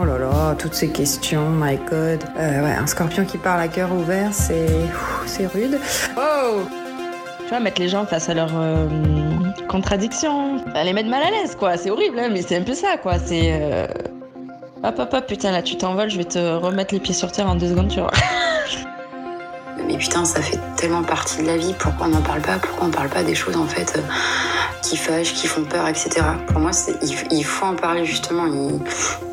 Oh là là, toutes ces questions, my god. Euh, ouais, un scorpion qui parle à cœur ouvert, c'est. C'est rude. Oh Tu vois, mettre les gens face à leurs euh, contradictions, les mettre mal à l'aise, quoi. C'est horrible, hein, mais c'est un peu ça, quoi. C'est. Euh... Hop, hop, hop, putain, là, tu t'envoles, je vais te remettre les pieds sur terre en deux secondes, tu vois. Mais putain, ça fait tellement partie de la vie. Pourquoi on n'en parle pas? Pourquoi on parle pas des choses en fait? euh, qui fâchent, qui font peur, etc. Pour moi, il, faut en parler justement. Il,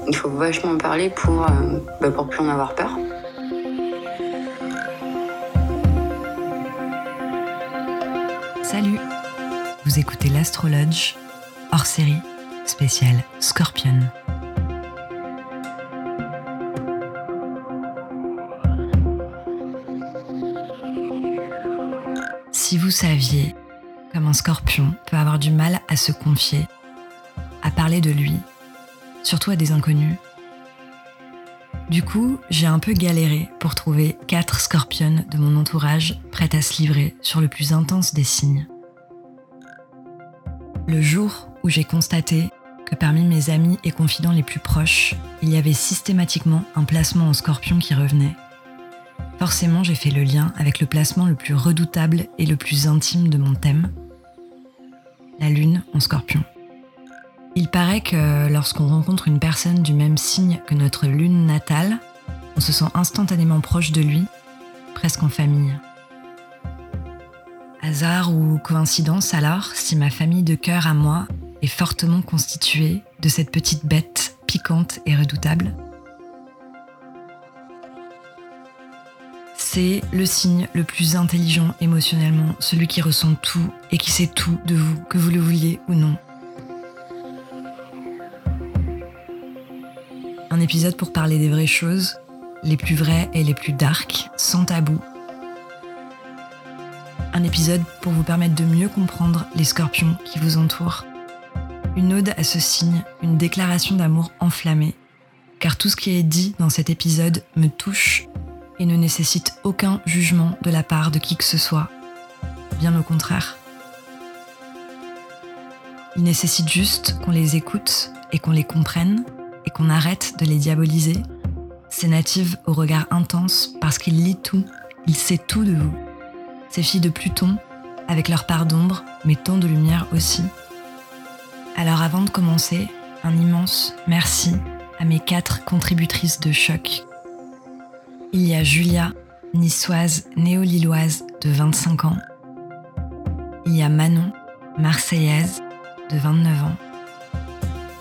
il faut vachement en parler pour, euh, bah, pour plus en avoir peur. Salut, vous écoutez l'Astrologe hors série spéciale Scorpion. Si vous saviez un scorpion peut avoir du mal à se confier, à parler de lui, surtout à des inconnus. Du coup, j'ai un peu galéré pour trouver quatre scorpionnes de mon entourage prêtes à se livrer sur le plus intense des signes. Le jour où j'ai constaté que parmi mes amis et confidents les plus proches, il y avait systématiquement un placement en scorpion qui revenait, forcément j'ai fait le lien avec le placement le plus redoutable et le plus intime de mon thème, la lune en scorpion. Il paraît que lorsqu'on rencontre une personne du même signe que notre lune natale, on se sent instantanément proche de lui, presque en famille. Hasard ou coïncidence alors, si ma famille de cœur à moi est fortement constituée de cette petite bête piquante et redoutable C'est le signe le plus intelligent émotionnellement, celui qui ressent tout et qui sait tout de vous, que vous le vouliez ou non. Un épisode pour parler des vraies choses, les plus vraies et les plus dark, sans tabou. Un épisode pour vous permettre de mieux comprendre les scorpions qui vous entourent. Une ode à ce signe, une déclaration d'amour enflammée, car tout ce qui est dit dans cet épisode me touche et ne nécessite aucun jugement de la part de qui que ce soit. Bien au contraire. Il nécessite juste qu'on les écoute et qu'on les comprenne et qu'on arrête de les diaboliser. C'est native au regard intense parce qu'il lit tout, il sait tout de vous. Ces filles de Pluton, avec leur part d'ombre, mais tant de lumière aussi. Alors avant de commencer, un immense merci à mes quatre contributrices de choc il y a Julia, niçoise néo-lilloise de 25 ans. Il y a Manon, marseillaise de 29 ans.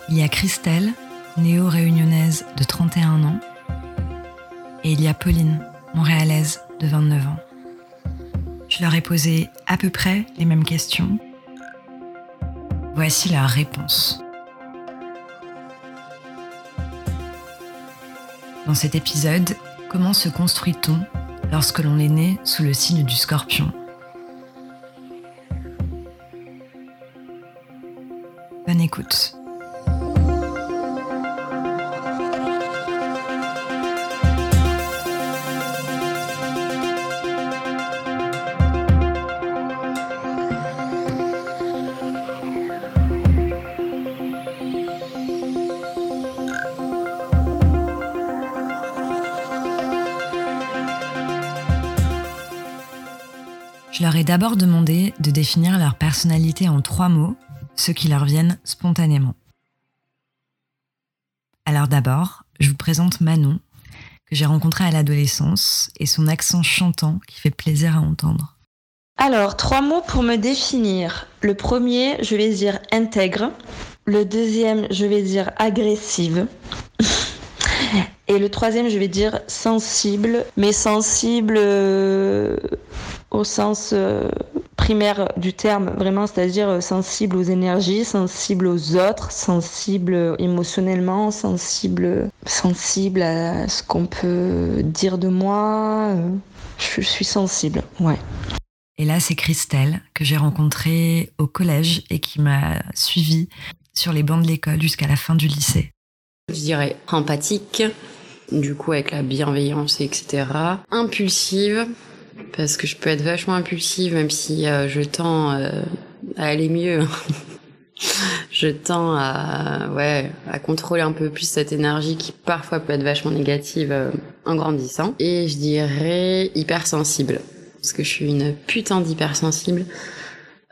Il y a Christelle, néo-réunionnaise de 31 ans. Et il y a Pauline, montréalaise de 29 ans. Je leur ai posé à peu près les mêmes questions. Voici leurs réponses. Dans cet épisode, Comment se construit-on lorsque l'on est né sous le signe du scorpion Bonne écoute. Je leur ai d'abord demandé de définir leur personnalité en trois mots, ceux qui leur viennent spontanément. Alors d'abord, je vous présente Manon, que j'ai rencontrée à l'adolescence, et son accent chantant qui fait plaisir à entendre. Alors, trois mots pour me définir. Le premier, je vais dire intègre. Le deuxième, je vais dire agressive. Et le troisième, je vais dire sensible, mais sensible euh, au sens euh, primaire du terme, vraiment, c'est-à-dire euh, sensible aux énergies, sensible aux autres, sensible émotionnellement, sensible, sensible à ce qu'on peut dire de moi. Je suis sensible, ouais. Et là, c'est Christelle que j'ai rencontrée au collège et qui m'a suivie sur les bancs de l'école jusqu'à la fin du lycée. Je dirais empathique, du coup avec la bienveillance, etc. Impulsive, parce que je peux être vachement impulsive, même si euh, je tends euh, à aller mieux. je tends à, ouais, à contrôler un peu plus cette énergie qui parfois peut être vachement négative euh, en grandissant. Et je dirais hypersensible. Parce que je suis une putain d'hypersensible.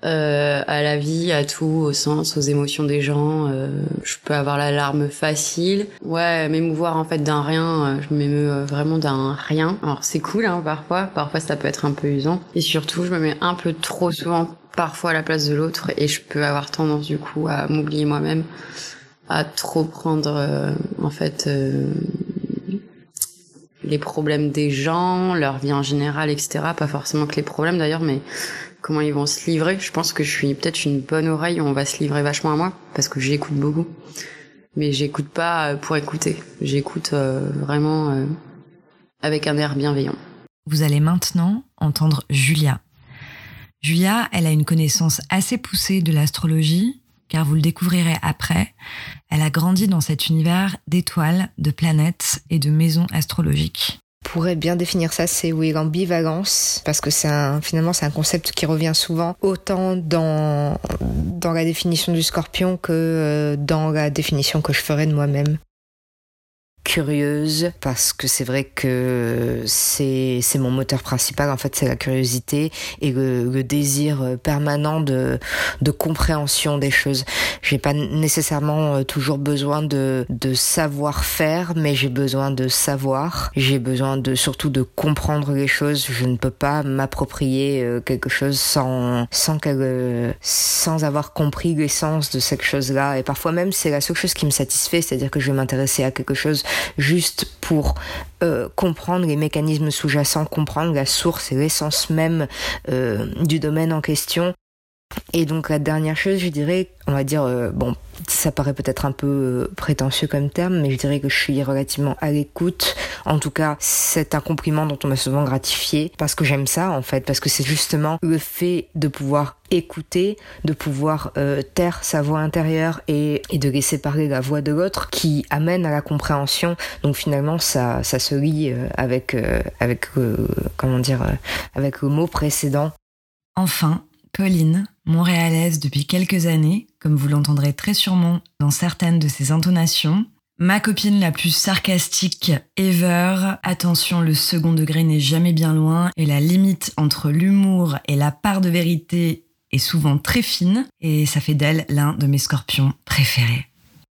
Euh, à la vie, à tout, au sens, aux émotions des gens. Euh, je peux avoir la larme facile. Ouais, m'émouvoir en fait d'un rien. Euh, je m'émeus euh, vraiment d'un rien. Alors c'est cool hein, parfois. Parfois ça peut être un peu usant. Et surtout, je me mets un peu trop souvent parfois à la place de l'autre et je peux avoir tendance du coup à m'oublier moi-même, à trop prendre euh, en fait euh, les problèmes des gens, leur vie en général, etc. Pas forcément que les problèmes d'ailleurs, mais comment ils vont se livrer. Je pense que je suis peut-être une bonne oreille on va se livrer vachement à moi parce que j'écoute beaucoup. Mais j'écoute pas euh, pour écouter. J'écoute euh, vraiment euh, avec un air bienveillant. Vous allez maintenant entendre Julia. Julia, elle a une connaissance assez poussée de l'astrologie, car vous le découvrirez après. Elle a grandi dans cet univers d'étoiles, de planètes et de maisons astrologiques pourrait bien définir ça, c'est oui l'ambivalence, parce que c'est un, finalement c'est un concept qui revient souvent autant dans dans la définition du Scorpion que euh, dans la définition que je ferais de moi-même curieuse parce que c'est vrai que c'est c'est mon moteur principal en fait c'est la curiosité et le, le, désir permanent de de compréhension des choses. J'ai pas nécessairement euh, toujours besoin de de savoir faire mais j'ai besoin de savoir. J'ai besoin de surtout de comprendre les choses. Je ne peux pas m'approprier euh, quelque chose sans sans qu'elle sans avoir compris l'essence de cette chose là et parfois même c'est la seule chose qui me satisfait c'est-à-dire que je vais m'intéresser à quelque chose juste pour euh, comprendre les mécanismes sous-jacents, comprendre la source et l'essence même euh, du domaine en question. Et donc la dernière chose, je dirais, on va dire, euh, bon, ça paraît peut-être un peu euh, prétentieux comme terme, mais je dirais que je suis relativement à l'écoute. En tout cas, c'est un compliment dont on m'a souvent gratifié parce que j'aime ça en fait, parce que c'est justement le fait de pouvoir écouter, de pouvoir euh, taire sa voix intérieure et, de laisser parler la voix de l'autre qui amène à la compréhension. Donc finalement, ça, ça se lie avec, avec comment dire, avec le mot précédent. Enfin, Pauline, montréalaise depuis quelques années, comme vous l'entendrez très sûrement dans certaines de ses intonations. Ma copine la plus sarcastique ever. Attention, le second degré n'est jamais bien loin et la limite entre l'humour et la part de vérité est souvent très fine et ça fait d'elle l'un de mes scorpions préférés.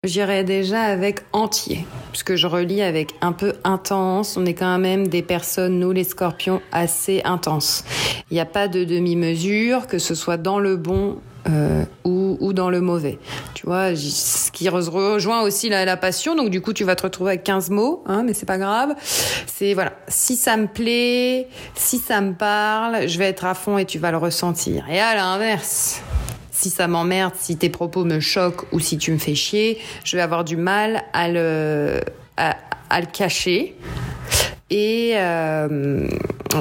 J'irais déjà avec entier, puisque je relis avec un peu intense. On est quand même des personnes, nous les scorpions, assez intenses. Il n'y a pas de demi-mesure, que ce soit dans le bon euh, ou, dans le mauvais. Tu vois, ce qui rejoint aussi la, la, passion. Donc du coup, tu vas te retrouver avec 15 mots, hein, mais c'est pas grave. C'est voilà, si ça me plaît, si ça me parle, je vais être à fond et tu vas le ressentir. Et à l'inverse, si ça m'emmerde, si tes propos me choquent ou si tu me fais chier, je vais avoir du mal à le, à, le cacher. Et euh,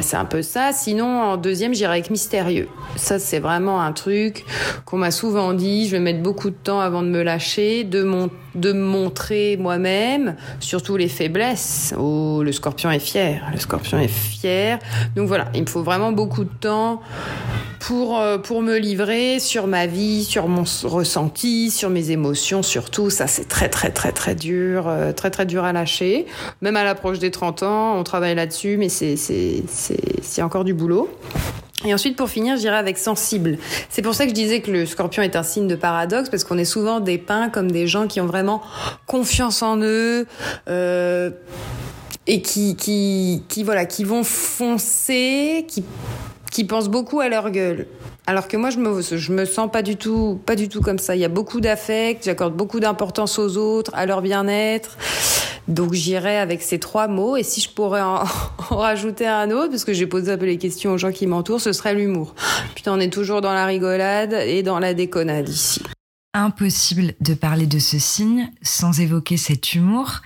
c'est un peu ça. Sinon, en deuxième, j'irai avec mystérieux. Ça, c'est vraiment un truc qu'on m'a souvent dit. Je vais mettre beaucoup de temps avant de me lâcher, de, mon, de montrer moi-même, surtout les faiblesses. Oh, le scorpion est fier. Le scorpion est fier. Donc voilà, il me faut vraiment beaucoup de temps pour, euh, pour me livrer sur ma vie, sur mon ressenti, sur mes émotions, surtout. Ça, c'est très, très, très, très dur, euh, très, très dur à lâcher. Même à l'approche des 30 ans, on travaille là-dessus, mais c'est encore du boulot. Et ensuite, pour finir, j'irai avec sensible. C'est pour ça que je disais que le scorpion est un signe de paradoxe, parce qu'on est souvent dépeints comme des gens qui ont vraiment confiance en eux, euh, et qui, qui, qui, voilà, qui vont foncer, qui qui pensent beaucoup à leur gueule. Alors que moi, je me, je me sens pas du tout, pas du tout comme ça. Il y a beaucoup d'affect, j'accorde beaucoup d'importance aux autres, à leur bien-être. Donc j'irai avec ces trois mots. Et si je pourrais en, rajouter un autre, parce que j'ai posé un peu les questions aux gens qui m'entourent, ce serait l'humour. Putain, on est toujours dans la rigolade et dans la déconnade ici. Impossible de parler de ce signe sans évoquer cet humour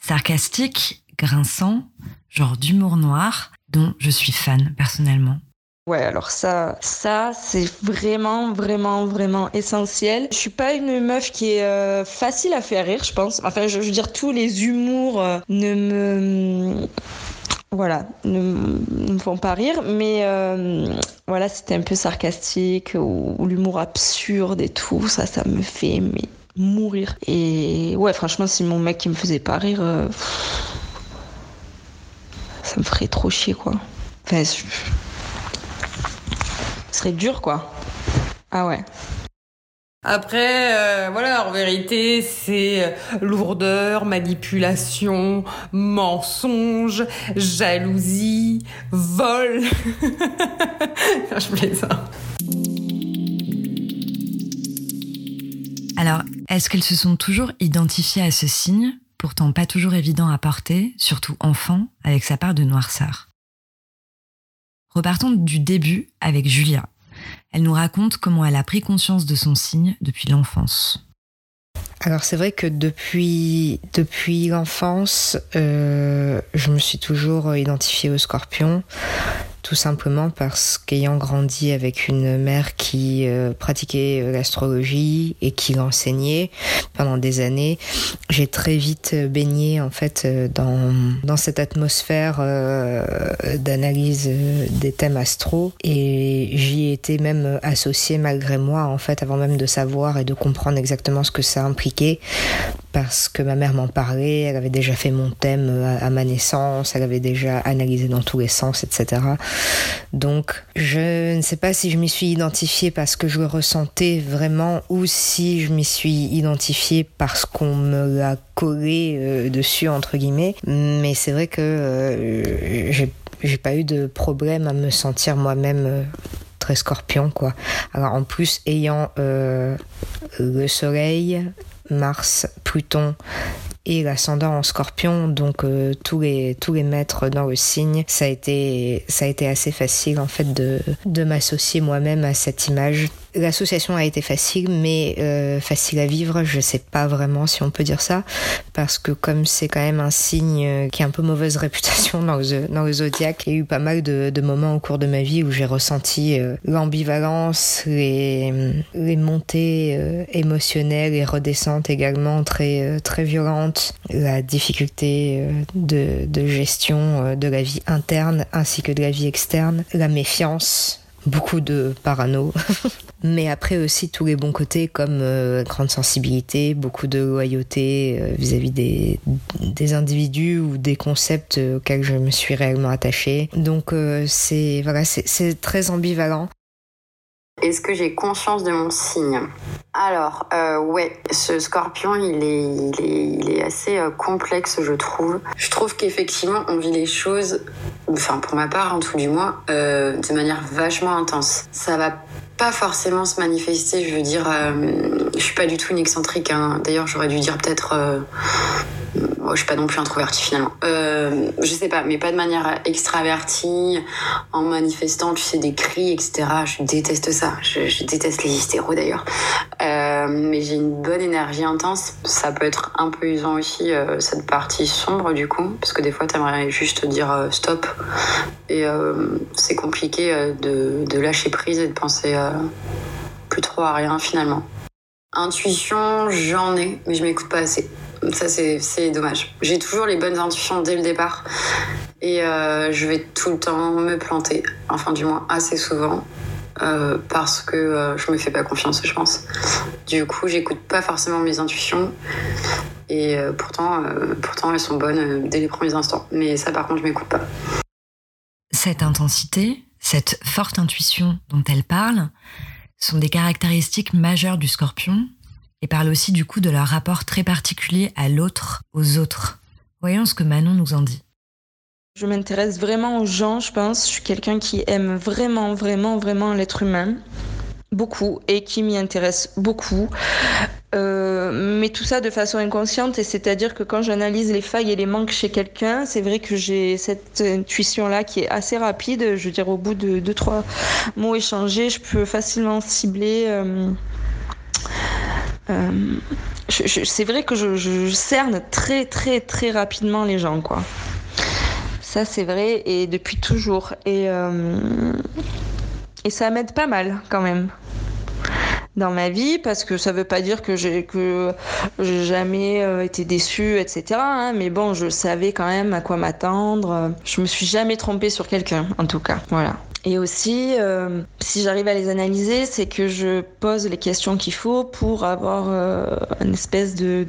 sarcastique, grinçant, genre d'humour noir, dont je suis fan personnellement. Ouais, alors ça, ça c'est vraiment, vraiment, vraiment essentiel. Je suis pas une meuf qui est euh, facile à faire rire, je pense. Enfin, je, je, veux dire, tous les humours euh, ne me voilà, ne, me font pas rire, mais euh, voilà, c'était un peu sarcastique ou, l'humour absurde et tout, ça, ça me fait mourir. Et ouais, franchement, si mon mec qui me faisait pas rire, ça me ferait trop chier, quoi. Enfin, ce serait dur, quoi. Ah ouais. Après, euh, voilà, en vérité, c'est euh, lourdeur, manipulation, mensonge, jalousie, vol. Je plaisante. Alors, est-ce qu'elles se sont toujours identifiées à ce signe, pourtant pas toujours évident à porter, surtout enfant, avec sa part de noirceur? Repartons du début avec Julia, elle nous raconte comment elle a pris conscience de son signe depuis l'enfance. Alors c'est vrai que depuis depuis l'enfance, euh, je me suis toujours identifiée au scorpion tout simplement parce qu'ayant grandi avec une mère qui euh, pratiquait euh, l'astrologie et qui l'enseignait pendant des années, j'ai très vite baigné en fait euh, dans, dans cette atmosphère d'analyse des thèmes astro et j'y étais même associée malgré moi en fait avant même de savoir et de comprendre exactement ce que ça impliquait parce que ma mère m'en parlait, elle avait déjà fait mon thème à, ma naissance, elle avait déjà analysé dans tous les sens, etc. Donc, je ne sais pas si je m'y suis identifiée parce que je le ressentais vraiment ou si je m'y suis identifiée parce qu'on me l'a collé euh, dessus, entre guillemets. Mais c'est vrai que euh, j'ai pas eu de problème à me sentir moi-même euh, très scorpion quoi. Alors en plus ayant le soleil, Mars, Pluton et l'ascendant en scorpion, donc euh, tous les tous les maîtres dans le signe, ça a été ça a été assez facile en fait de de m'associer moi-même à cette image L'association a été facile, mais euh, facile à vivre, je sais pas vraiment si on peut dire ça, parce que comme c'est quand même un signe euh, qui a un peu mauvaise réputation dans le, dans le zodiaque, il y a eu pas mal de, de moments au cours de ma vie où j'ai ressenti euh, l'ambivalence, les, les montées euh, émotionnelles et redescentes également très, très violentes, la difficulté de, de gestion de la vie interne ainsi que de la vie externe, la méfiance, beaucoup de parano. mais après aussi tous les bons côtés comme euh, grande sensibilité, beaucoup de loyauté euh, vis-à-vis des, des individus ou des concepts auxquels je me suis réellement attachée. Donc euh, c'est voilà, c'est très ambivalent. Est-ce que j'ai conscience de mon signe? Alors, euh, ouais, ce scorpion, il est, assez complexe, je trouve. Je trouve qu'effectivement, on vit les choses, enfin pour ma part, en tout du moins, euh, de manière vachement intense. Ça va pas forcément se manifester. Je veux dire, euh, je suis pas du tout une excentrique. Hein. D'ailleurs, j'aurais dû dire peut-être. Euh, je suis pas non plus introvertie finalement. Euh, je sais pas, mais pas de manière extravertie, en manifestant, tu sais, des cris, etc. Je déteste ça. Je, déteste les hystéros d'ailleurs. Euh, mais j'ai une bonne énergie intense. Ça peut être un peu usant aussi, euh, cette partie sombre du coup, parce que des fois, t'aimerais juste dire euh, stop. Et c'est compliqué de, de, lâcher prise et de penser plus trop à rien finalement. Intuition, j'en ai, mais je m'écoute pas assez. Ça, c'est dommage. J'ai toujours les bonnes intuitions dès le départ. Et euh, je vais tout le temps me planter. Enfin, du moins, assez souvent. Euh, parce que euh, je me fais pas confiance, je pense. Du coup, j'écoute pas forcément mes intuitions. Et pourtant, pourtant, elles sont bonnes dès les premiers instants. Mais ça, par contre, je m'écoute pas. Cette intensité, cette forte intuition dont elle parle, sont des caractéristiques majeures du scorpion et parle aussi du coup de leur rapport très particulier à l'autre, aux autres. Voyons ce que Manon nous en dit. Je m'intéresse vraiment aux gens, je pense. Je suis quelqu'un qui aime vraiment, vraiment, vraiment l'être humain. Beaucoup et qui m'y intéresse beaucoup. Euh, mais tout ça de façon inconsciente, et c'est-à-dire que quand j'analyse les failles et les manques chez quelqu'un, c'est vrai que j'ai cette intuition-là qui est assez rapide. Je veux dire, au bout de deux, trois mots échangés, je peux facilement cibler. Euh, c'est vrai que je, cerne très très très rapidement les gens, quoi. Ça c'est vrai et depuis toujours et euh, et ça m'aide pas mal quand même. dans ma vie parce que ça veut pas dire que j'ai que j'ai jamais euh, été déçue, etc. Hein, mais bon, je savais quand même à quoi m'attendre. Je me suis jamais trompée sur quelqu'un, en tout cas. Voilà. Et aussi, euh, si j'arrive à les analyser, c'est que je pose les questions qu'il faut pour avoir euh, une espèce de,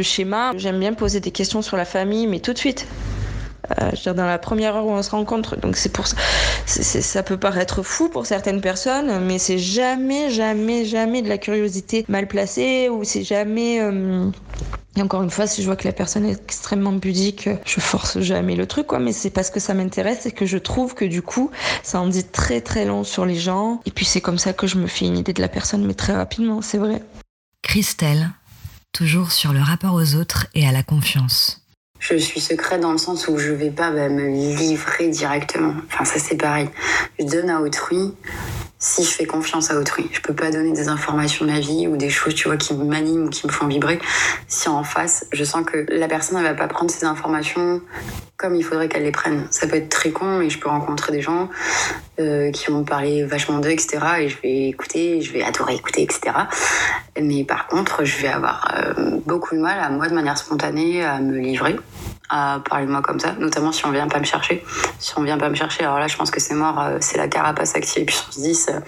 schéma. J'aime bien poser des questions sur la famille, mais tout de suite. Je dire, dans la première heure où on se rencontre. Donc c'est pour ça, ça peut paraître fou pour certaines personnes, mais c'est jamais, jamais, jamais de la curiosité mal placée ou c'est jamais. Euh, et encore une fois, si je vois que la personne est extrêmement pudique, je force jamais le truc, quoi. Mais c'est parce que ça m'intéresse et que je trouve que du coup, ça en dit très très long sur les gens. Et puis c'est comme ça que je me fais une idée de la personne, mais très rapidement, c'est vrai. Christelle, toujours sur le rapport aux autres et à la confiance je suis secrète dans le sens où je vais pas bah, me livrer directement. Enfin, ça c'est pareil. Je donne à autrui si je fais confiance à autrui. Je peux pas donner des informations de ma vie ou des choses, tu vois, qui m'animent ou qui me font vibrer. Si en face, je sens que la personne, elle va pas prendre ces informations comme il faudrait qu'elle les prenne. Ça peut être très con, mais je peux rencontrer des gens euh, qui vont me parler vachement d'eux, etc. Et je vais écouter, je vais adorer écouter, etc. Mais par contre, je vais avoir euh, beaucoup de mal à moi, de manière spontanée, à me livrer à parler de moi comme ça, notamment si on vient pas me chercher. Si on vient pas me chercher, alors là, je pense que c'est mort, euh, c'est la carapace activée puissance 10, euh,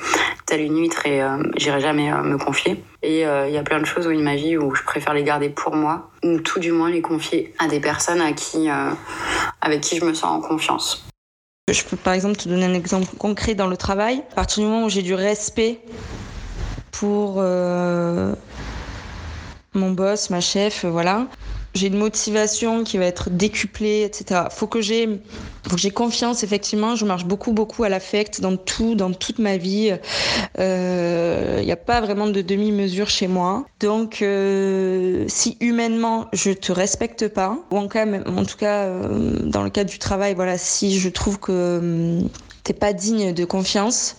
telle une huître et euh, j'irai jamais me confier. Et il y a plein de choses dans ma vie où je préfère les garder pour moi, ou tout du moins les confier à des personnes à qui, avec qui je me sens en confiance. Je peux par exemple te donner un exemple concret dans le travail. À partir du moment où j'ai du respect pour mon boss, ma chef, voilà, j'ai une motivation qui va être décuplée, etc. Faut que j'ai, faut que j'ai confiance. Effectivement, je marche beaucoup, beaucoup à l'affect dans tout, dans toute ma vie. Il euh, n'y a pas vraiment de demi-mesure chez moi. Donc, euh, si humainement je te respecte pas, ou en, tout cas euh, dans le cadre du travail, voilà, si je trouve que hum, t'es pas digne de confiance.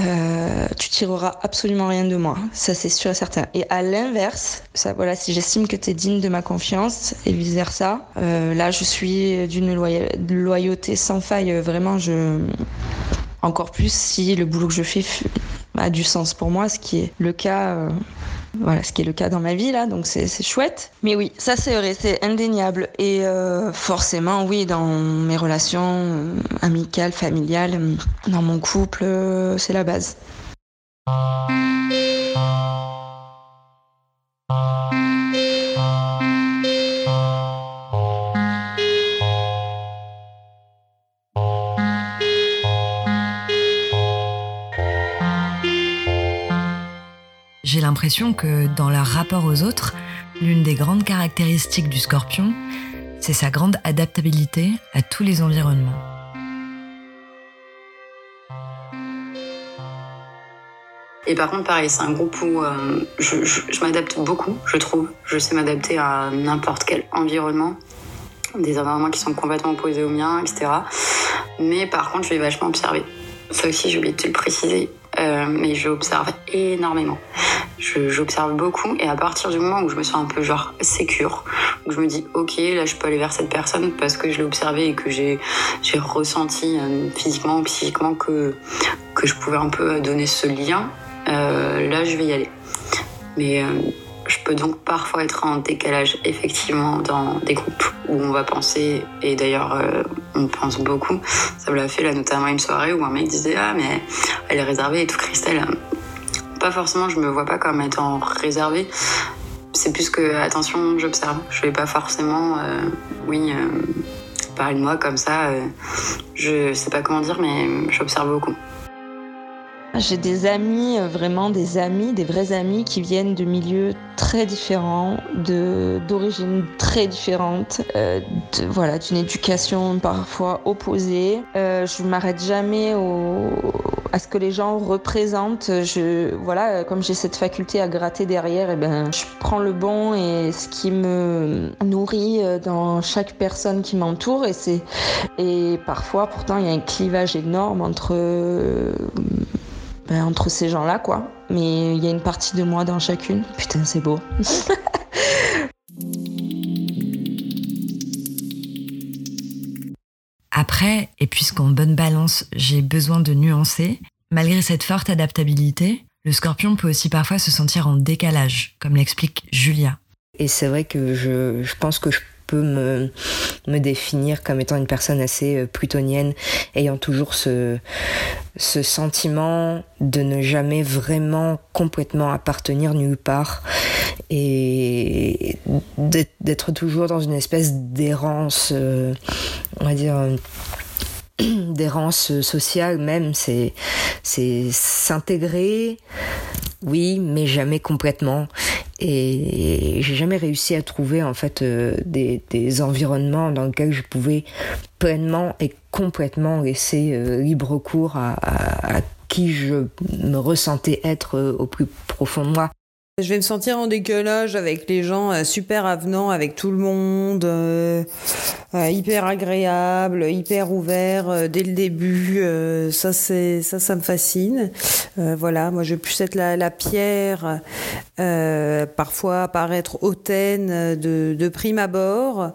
Euh, tu tireras absolument rien de moi, ça c'est sûr et certain. Et à l'inverse, ça voilà, si j'estime que tu es digne de ma confiance et vice versa, euh, là je suis d'une loyauté sans faille. Vraiment, je encore plus si le boulot que je fais a du sens pour moi, ce qui est le cas. Euh, voilà, ce qui est le cas dans ma vie là, donc c'est chouette. Mais oui, ça c'est vrai, c'est indéniable. Et euh, forcément, oui, dans mes relations euh, amicales, familiales, dans mon couple, c'est la base. J'ai l'impression que dans leur rapport aux autres, l'une des grandes caractéristiques du scorpion, c'est sa grande adaptabilité à tous les environnements. Et par contre, pareil, c'est un groupe où euh, je, m'adapte beaucoup, je trouve. Je sais m'adapter à n'importe quel environnement, des environnements qui sont complètement opposés aux miens, etc. Mais par contre, je vais vachement observer. Ça aussi, j'ai oublié de te le préciser. Euh, mais j'observe énormément. J'observe beaucoup et à partir du moment où je me sens un peu genre sécure, où je me dis ok là je peux aller vers cette personne parce que je l'ai observé et que j'ai ressenti euh, physiquement ou psychiquement que, que je pouvais un peu donner ce lien, euh, là je vais y aller. Mais je peux donc parfois être en décalage effectivement dans des groupes où on va penser, et d'ailleurs euh, on pense beaucoup, ça me l'a fait là notamment une soirée où un mec disait ah mais elle est réservée et tout Christelle. Pas forcément, je me vois pas comme étant réservée. C'est plus que attention, j'observe. Je vais pas forcément, euh, oui, euh, parler de moi comme ça. je sais pas comment dire, mais j'observe beaucoup. J'ai des amis, euh, vraiment des amis, des vrais amis qui viennent de milieux très différents, de d'origines très différentes, euh, de, voilà, d'une éducation parfois opposée. Euh, je m'arrête jamais au, à ce que les gens représentent. Je, voilà, comme j'ai cette faculté à gratter derrière, et eh ben, je prends le bon et ce qui me nourrit dans chaque personne qui m'entoure. Et c'est, et parfois, pourtant, il y a un clivage énorme entre ben, entre ces gens-là, quoi. Mais il y a une partie de moi dans chacune. Putain, c'est beau. Après, et puisqu'en bonne balance, j'ai besoin de nuancer, malgré cette forte adaptabilité, Le scorpion peut aussi parfois se sentir en décalage, comme l'explique Julia. Et c'est vrai que je, je pense que je peux me, me définir comme étant une personne assez euh, plutonienne, ayant toujours ce, ce sentiment de ne jamais vraiment complètement appartenir nulle part et d'être toujours dans une espèce d'errance, euh, on va dire d'errance sociale même, c'est s'intégrer, oui, mais jamais complètement. Et j'ai jamais réussi à trouver en fait euh, des, environnements dans lesquels je pouvais pleinement et complètement laisser euh, libre cours à, qui je me ressentais être euh, au plus profond de moi. Je vais me sentir en décalage avec les gens euh, super avenants avec tout le monde, euh, euh, hyper agréable, hyper ouvert dès le début. Ça c'est ça me fascine. voilà, moi je vais être la, pierre, parfois paraître hautaine de, prime abord.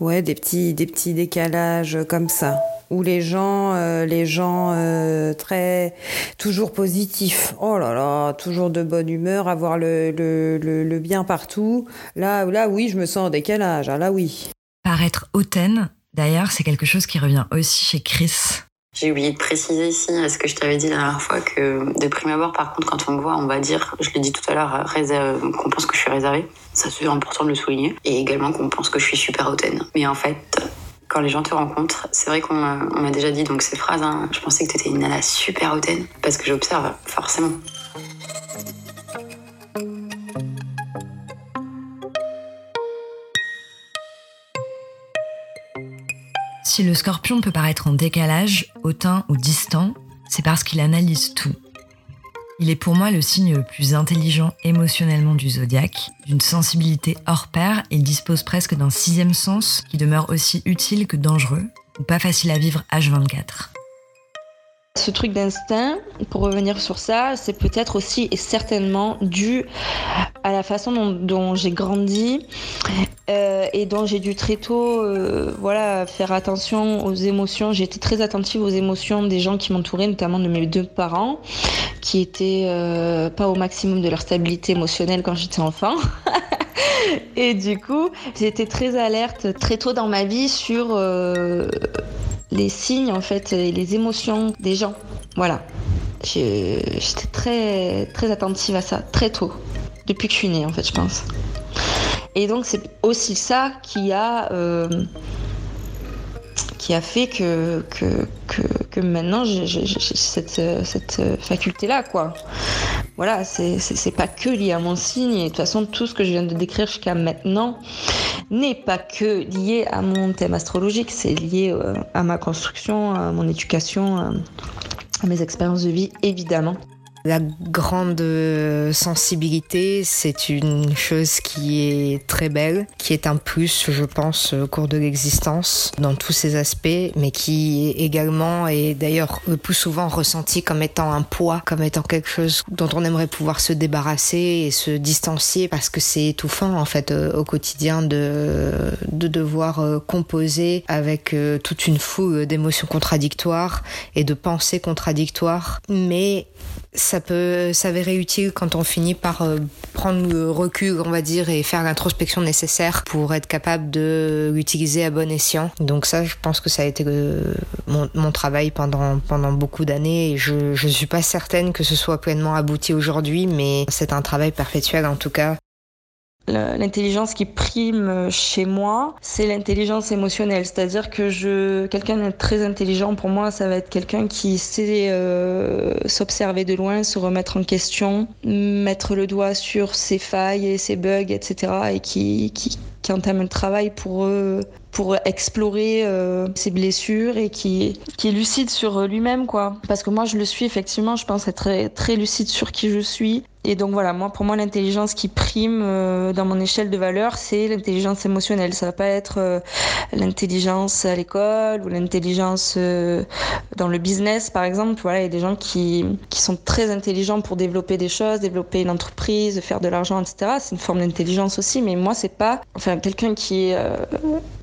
Ouais, des petits décalages comme ça où les gens, euh, les gens euh, très toujours positifs. Oh là là, toujours de bonne humeur, avoir le, le, le, le bien partout. Là, là, oui, je me sens en décalage. Ah, là, oui. Paraître hautaine, d'ailleurs, c'est quelque chose qui revient aussi chez Chris. J'ai oublié de préciser ici ce que je t'avais dit la dernière fois que de prime abord, par contre, quand on me voit, on va dire, je l'ai dit tout à l'heure, qu'on pense que je suis réservée. Ça c'est important de le souligner. Et également qu'on pense que je suis super hautaine. Mais en fait, quand les gens te rencontrent, c'est vrai qu'on m'a déjà dit donc ces phrases. Hein, je pensais que tu étais une nana super hautaine parce que j'observe forcément. Si le scorpion peut paraître en décalage, hautain ou distant, c'est parce qu'il analyse tout. Il est pour moi le signe le plus intelligent émotionnellement du zodiaque, d'une sensibilité hors pair il dispose presque d'un sixième sens qui demeure aussi utile que dangereux, ou pas facile à vivre H24. Ce truc d'instinct, pour revenir sur ça, c'est peut-être aussi et certainement dû à la façon dont, j'ai grandi euh, et dont j'ai dû très tôt euh, voilà, faire attention aux émotions. J'ai été très attentive aux émotions des gens qui m'entouraient, notamment de mes deux parents, qui étaient euh, pas au maximum de leur stabilité émotionnelle quand j'étais enfant. et du coup, été très alerte très tôt dans ma vie sur euh, les signes en fait et les émotions des gens. Voilà. J'étais très très attentive à ça très tôt, depuis que je suis née en fait, je pense. Et donc c'est aussi ça qui a euh, fait que, que maintenant j'ai cette, cette faculté là quoi. Voilà, c'est pas que lié à mon signe et de toute façon tout ce que je viens de décrire jusqu'à maintenant n'est pas que lié à mon thème astrologique, c'est lié euh, à ma construction, à mon éducation, à, à mes expériences de vie évidemment. La grande sensibilité, c'est une chose qui est très belle, qui est un plus, je pense, au cours de l'existence, dans tous ses aspects, mais qui également est d'ailleurs le plus souvent ressenti comme étant un poids, comme étant quelque chose dont on aimerait pouvoir se débarrasser et se distancier parce que c'est étouffant en fait au quotidien de, de devoir composer avec toute une foule d'émotions contradictoires et de pensées contradictoires, mais ça peut s'avérer utile quand on finit par euh, prendre le recul, on va dire, et faire l'introspection nécessaire pour être capable de l'utiliser à bon escient. Donc ça, je pense que ça a été mon, mon, travail pendant, pendant beaucoup d'années et je ne suis pas certaine que ce soit pleinement abouti aujourd'hui, mais c'est un travail perpétuel en tout cas. L'intelligence qui prime chez moi, c'est l'intelligence émotionnelle. C'est-à-dire que je, quelqu'un de très intelligent pour moi, ça va être quelqu'un qui sait euh, s'observer de loin, se remettre en question, mettre le doigt sur ses failles et ses bugs, etc. et qui, qui, entame un travail pour euh, pour explorer euh, ses blessures et qui qui est lucide sur lui-même quoi parce que moi je le suis effectivement je pense être très lucide sur qui je suis et donc voilà moi pour moi l'intelligence qui prime euh, dans mon échelle de valeur c'est l'intelligence émotionnelle. Ça va pas être euh, l'intelligence à l'école ou l'intelligence euh, dans le business par exemple. Voilà il y a des gens qui qui sont très intelligents pour développer des choses développer une entreprise faire de l'argent etc c'est une forme d'intelligence aussi mais moi c'est pas enfin quelqu'un qui est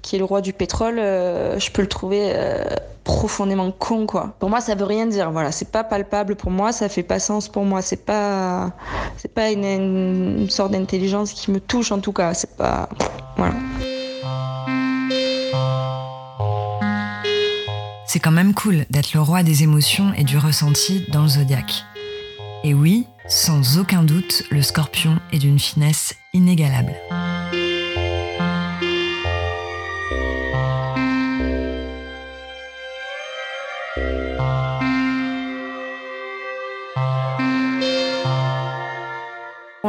qui est le roi du pétrole, euh, je peux le trouver euh, profondément con, quoi. Pour moi, ça veut rien dire. Voilà, c'est pas palpable pour moi, ça fait pas sens pour moi. C'est pas, c'est pas une, une sorte d'intelligence qui me touche en tout cas. C'est pas, voilà. C'est quand même cool d'être le roi des émotions et du ressenti dans le zodiaque. Et oui, sans aucun doute, le scorpion est d'une finesse inégalable.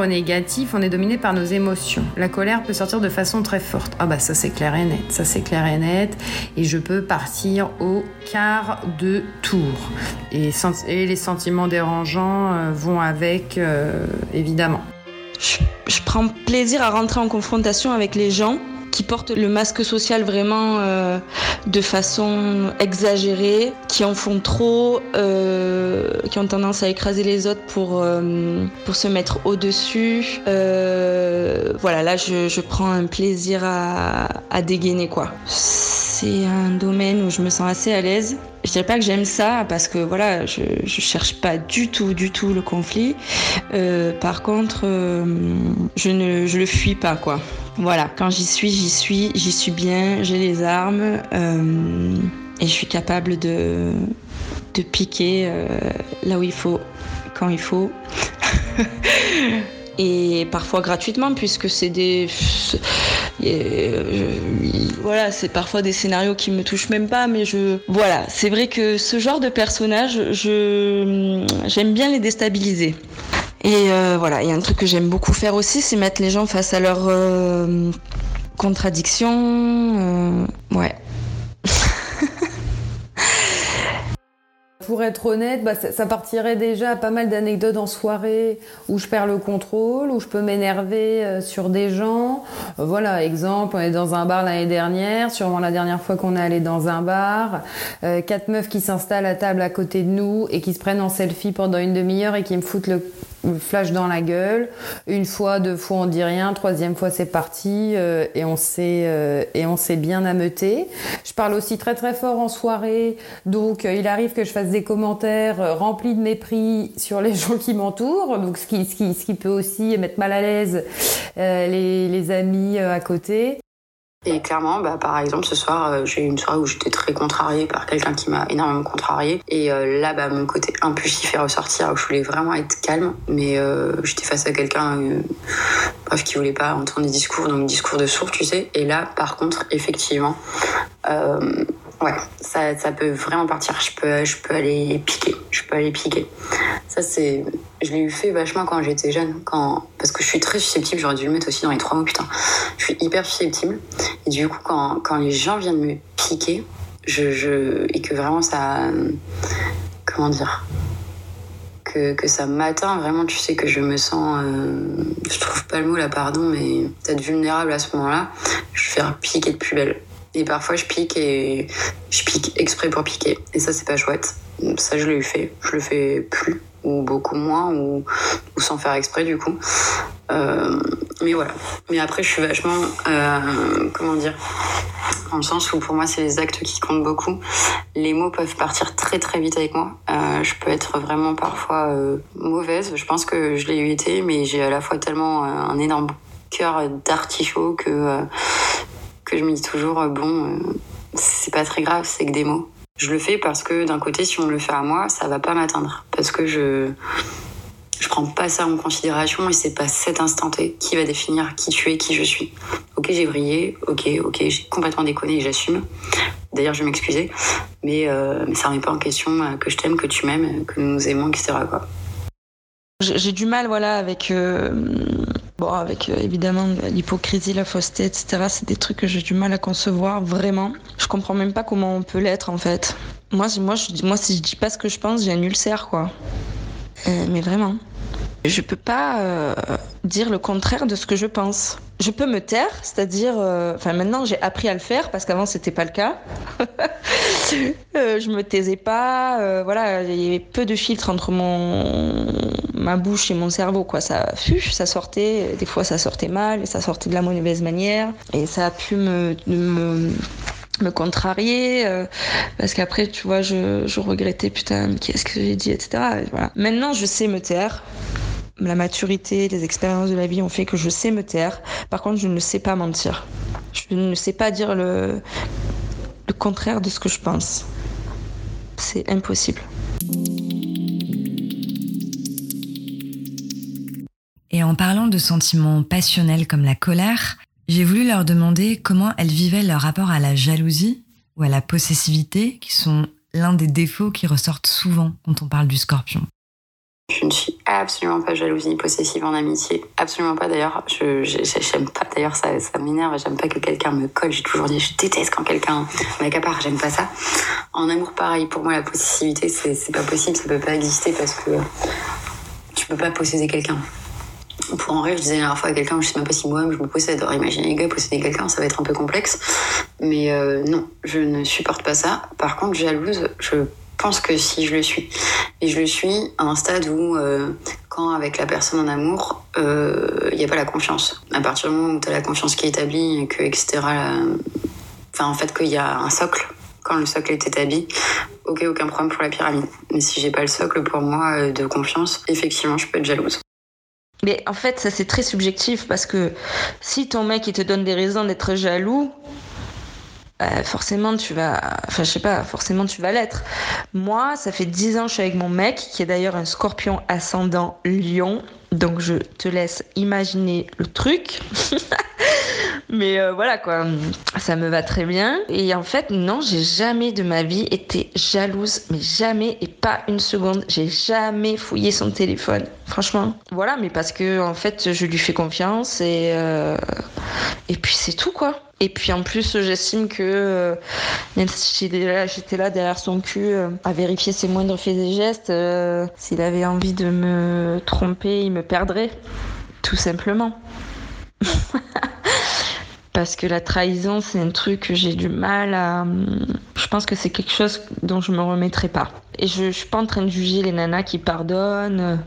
Négatif, on est dominé par nos émotions. La colère peut sortir de façon très forte. Ah bah ça c'est clair et net, ça c'est clair et net. Et je peux partir au quart de tour. Et, les sentiments dérangeants euh, vont avec, euh, évidemment. Je prends plaisir à rentrer en confrontation avec les gens qui portent le masque social vraiment euh, de façon exagérée, qui en font trop, euh, qui ont tendance à écraser les autres pour, euh, pour se mettre au-dessus. Voilà, là je, je, prends un plaisir à, à dégainer quoi. C'est un domaine où je me sens assez à l'aise. Je dirais pas que j'aime ça parce que voilà, je, je cherche pas du tout, du tout le conflit. Par contre, je ne, je le fuis pas quoi. Voilà, quand j'y suis, j'y suis, j'y suis bien, j'ai les armes euh, et je suis capable de, piquer euh, là où il faut, quand il faut. et parfois gratuitement puisque c'est des euh, voilà c'est parfois des scénarios qui me touchent même pas mais je voilà c'est vrai que ce genre de personnage j'aime bien les déstabiliser et euh, voilà il y a un truc que j'aime beaucoup faire aussi c'est mettre les gens face à leurs euh, contradictions ouais pour être honnête, bah, ça, ça, partirait déjà à pas mal d'anecdotes en soirée où je perds le contrôle, où je peux m'énerver euh, sur des gens. Euh, voilà, exemple, on est dans un bar l'année dernière, sûrement la dernière fois qu'on est allé dans un bar. Euh, quatre meufs qui s'installent à table à côté de nous et qui se prennent en selfie pendant une demi-heure et qui me foutent le flash dans la gueule. Une fois, deux fois, on dit rien. Troisième fois, c'est parti euh, et on s'est euh, et on s'est bien ameuté. Je parle aussi très très fort en soirée, donc euh, il arrive que je fasse des commentaires remplis de mépris sur les gens qui m'entourent, donc ce qui, ce qui ce qui peut aussi mettre mal à l'aise les, les amis à côté. Et clairement, bah, par exemple, ce soir, euh, j'ai eu une soirée où j'étais très contrariée par quelqu'un qui m'a énormément contrariée. Et euh, là, bah, mon côté impulsif est ressorti. Alors, je voulais vraiment être calme, mais euh, j'étais face à quelqu'un, bref, qui voulait pas entendre des discours, donc discours de sourd, tu sais. Et là, par contre, effectivement, ouais, ça, ça peut vraiment partir. Je peux, je peux aller piquer. Je peux aller piquer. Ça, c'est. Je l'ai eu fait vachement quand j'étais jeune. Quand... Parce que je suis très susceptible, j'aurais dû le mettre aussi dans les trois mots, putain. Je suis hyper susceptible. Et du coup, quand, quand les gens viennent me piquer, je, je... et que vraiment ça. Comment dire que, que ça m'atteint vraiment, tu sais, que je me sens. Euh... Je trouve pas le mot là, pardon, mais peut-être vulnérable à ce moment-là. Je vais faire piquer de plus belle. Et parfois, je pique et je pique exprès pour piquer. Et ça, c'est pas chouette. Ça, je l'ai fait. Je le fais plus, ou beaucoup moins, ou, ou sans faire exprès, du coup. Euh, mais voilà. Mais après, je suis vachement. Euh, comment dire Dans le sens où pour moi, c'est les actes qui comptent beaucoup. Les mots peuvent partir très très vite avec moi. Euh, je peux être vraiment parfois mauvaise. Je pense que je l'ai eu été, mais j'ai à la fois tellement un énorme cœur d'artichaut que que je me dis toujours, bon, euh, c'est pas très grave, c'est que des mots. Je le fais parce que d'un côté, si on le fait à moi, ça va pas m'atteindre. Parce que je, je prends pas ça en considération et c'est pas cet instant T qui va définir qui tu es, qui je suis. Ok, j'ai brillé, ok, ok, j'ai complètement déconné et j'assume. D'ailleurs, je vais m'excuser, mais, euh, ça remet pas en question que je t'aime, que tu m'aimes, que nous aimons, etc. J'ai du mal, voilà, avec. Euh, bon, avec euh, évidemment l'hypocrisie, la fausseté, etc. C'est des trucs que j'ai du mal à concevoir, vraiment. Je comprends même pas comment on peut l'être, en fait. Moi, moi, je, moi, si je dis pas ce que je pense, j'ai un ulcère, quoi. Euh, mais vraiment. Je peux pas euh, dire le contraire de ce que je pense. je peux me taire, c'est-à-dire, euh, enfin maintenant j'ai appris à le faire parce qu'avant c'était pas le cas. euh, je me taisais pas, euh, voilà, il y avait peu de filtres entre mon ma bouche et mon cerveau, quoi. Ça fuge, ça sortait, des fois ça sortait mal, et ça sortait de la mauvaise manière, et ça a pu me, me contrarier parce qu'après tu vois je, je regrettais putain qu'est-ce que j'ai dit etc voilà. maintenant je sais me taire la maturité, les expériences de la vie ont fait que je sais me taire. Par contre, je ne sais pas mentir. Je ne sais pas dire le, contraire de ce que je pense. C'est impossible. Et en parlant de sentiments passionnels comme la colère, j'ai voulu leur demander comment elles vivaient leur rapport à la jalousie ou à la possessivité, qui sont l'un des défauts qui ressortent souvent quand on parle du scorpion. Je ne suis absolument pas jalouse ni possessive en amitié. Absolument pas d'ailleurs. Je j'aime pas d'ailleurs ça, ça m'énerve. J'aime pas que quelqu'un me colle. J'ai toujours dit je déteste quand quelqu'un m'accapare. J'aime pas ça. En amour pareil. Pour moi la possessivité c'est pas possible. Ça peut pas exister parce que tu peux pas posséder quelqu'un. Pour en rire, je disais la dernière fois à quelqu'un, je sais même pas si moi-même je me possède. Alors imaginez les gars posséder quelqu'un, ça va être un peu complexe. Mais euh, non, je ne supporte pas ça. Par contre, jalouse, je pense que si je le suis. Et je le suis à un stade où, euh, quand avec la personne en amour, il euh, n'y a pas la confiance. À partir du moment où tu as la confiance qui est établie, que, etc., enfin, en fait, qu'il y a un socle, quand le socle est établi, ok, aucun problème pour la pyramide. Mais si j'ai pas le socle pour moi euh, de confiance, effectivement, je peux être jalouse. Mais en fait, ça c'est très subjectif parce que si ton mec il te donne des raisons d'être jaloux, euh, forcément tu vas, enfin je sais pas, forcément tu vas l'être. Moi, ça fait 10 ans que je suis avec mon mec, qui est d'ailleurs un scorpion ascendant lion, donc je te laisse imaginer le truc. Mais euh, voilà quoi, ça me va très bien. Et en fait, non, j'ai jamais de ma vie été jalouse, mais jamais et pas une seconde. J'ai jamais fouillé son téléphone, franchement. Voilà, mais parce que en fait, je lui fais confiance et euh... et puis c'est tout quoi. Et puis en plus, j'estime que euh, même si j'étais là, derrière son cul euh, à vérifier ses moindres faits et gestes, euh, s'il avait envie de me tromper, il me perdrait, tout simplement. Parce que la trahison, c'est un truc que j'ai du mal à. Je pense que c'est quelque chose dont je me remettrai pas. Et je, je suis pas en train de juger les nanas qui pardonnent.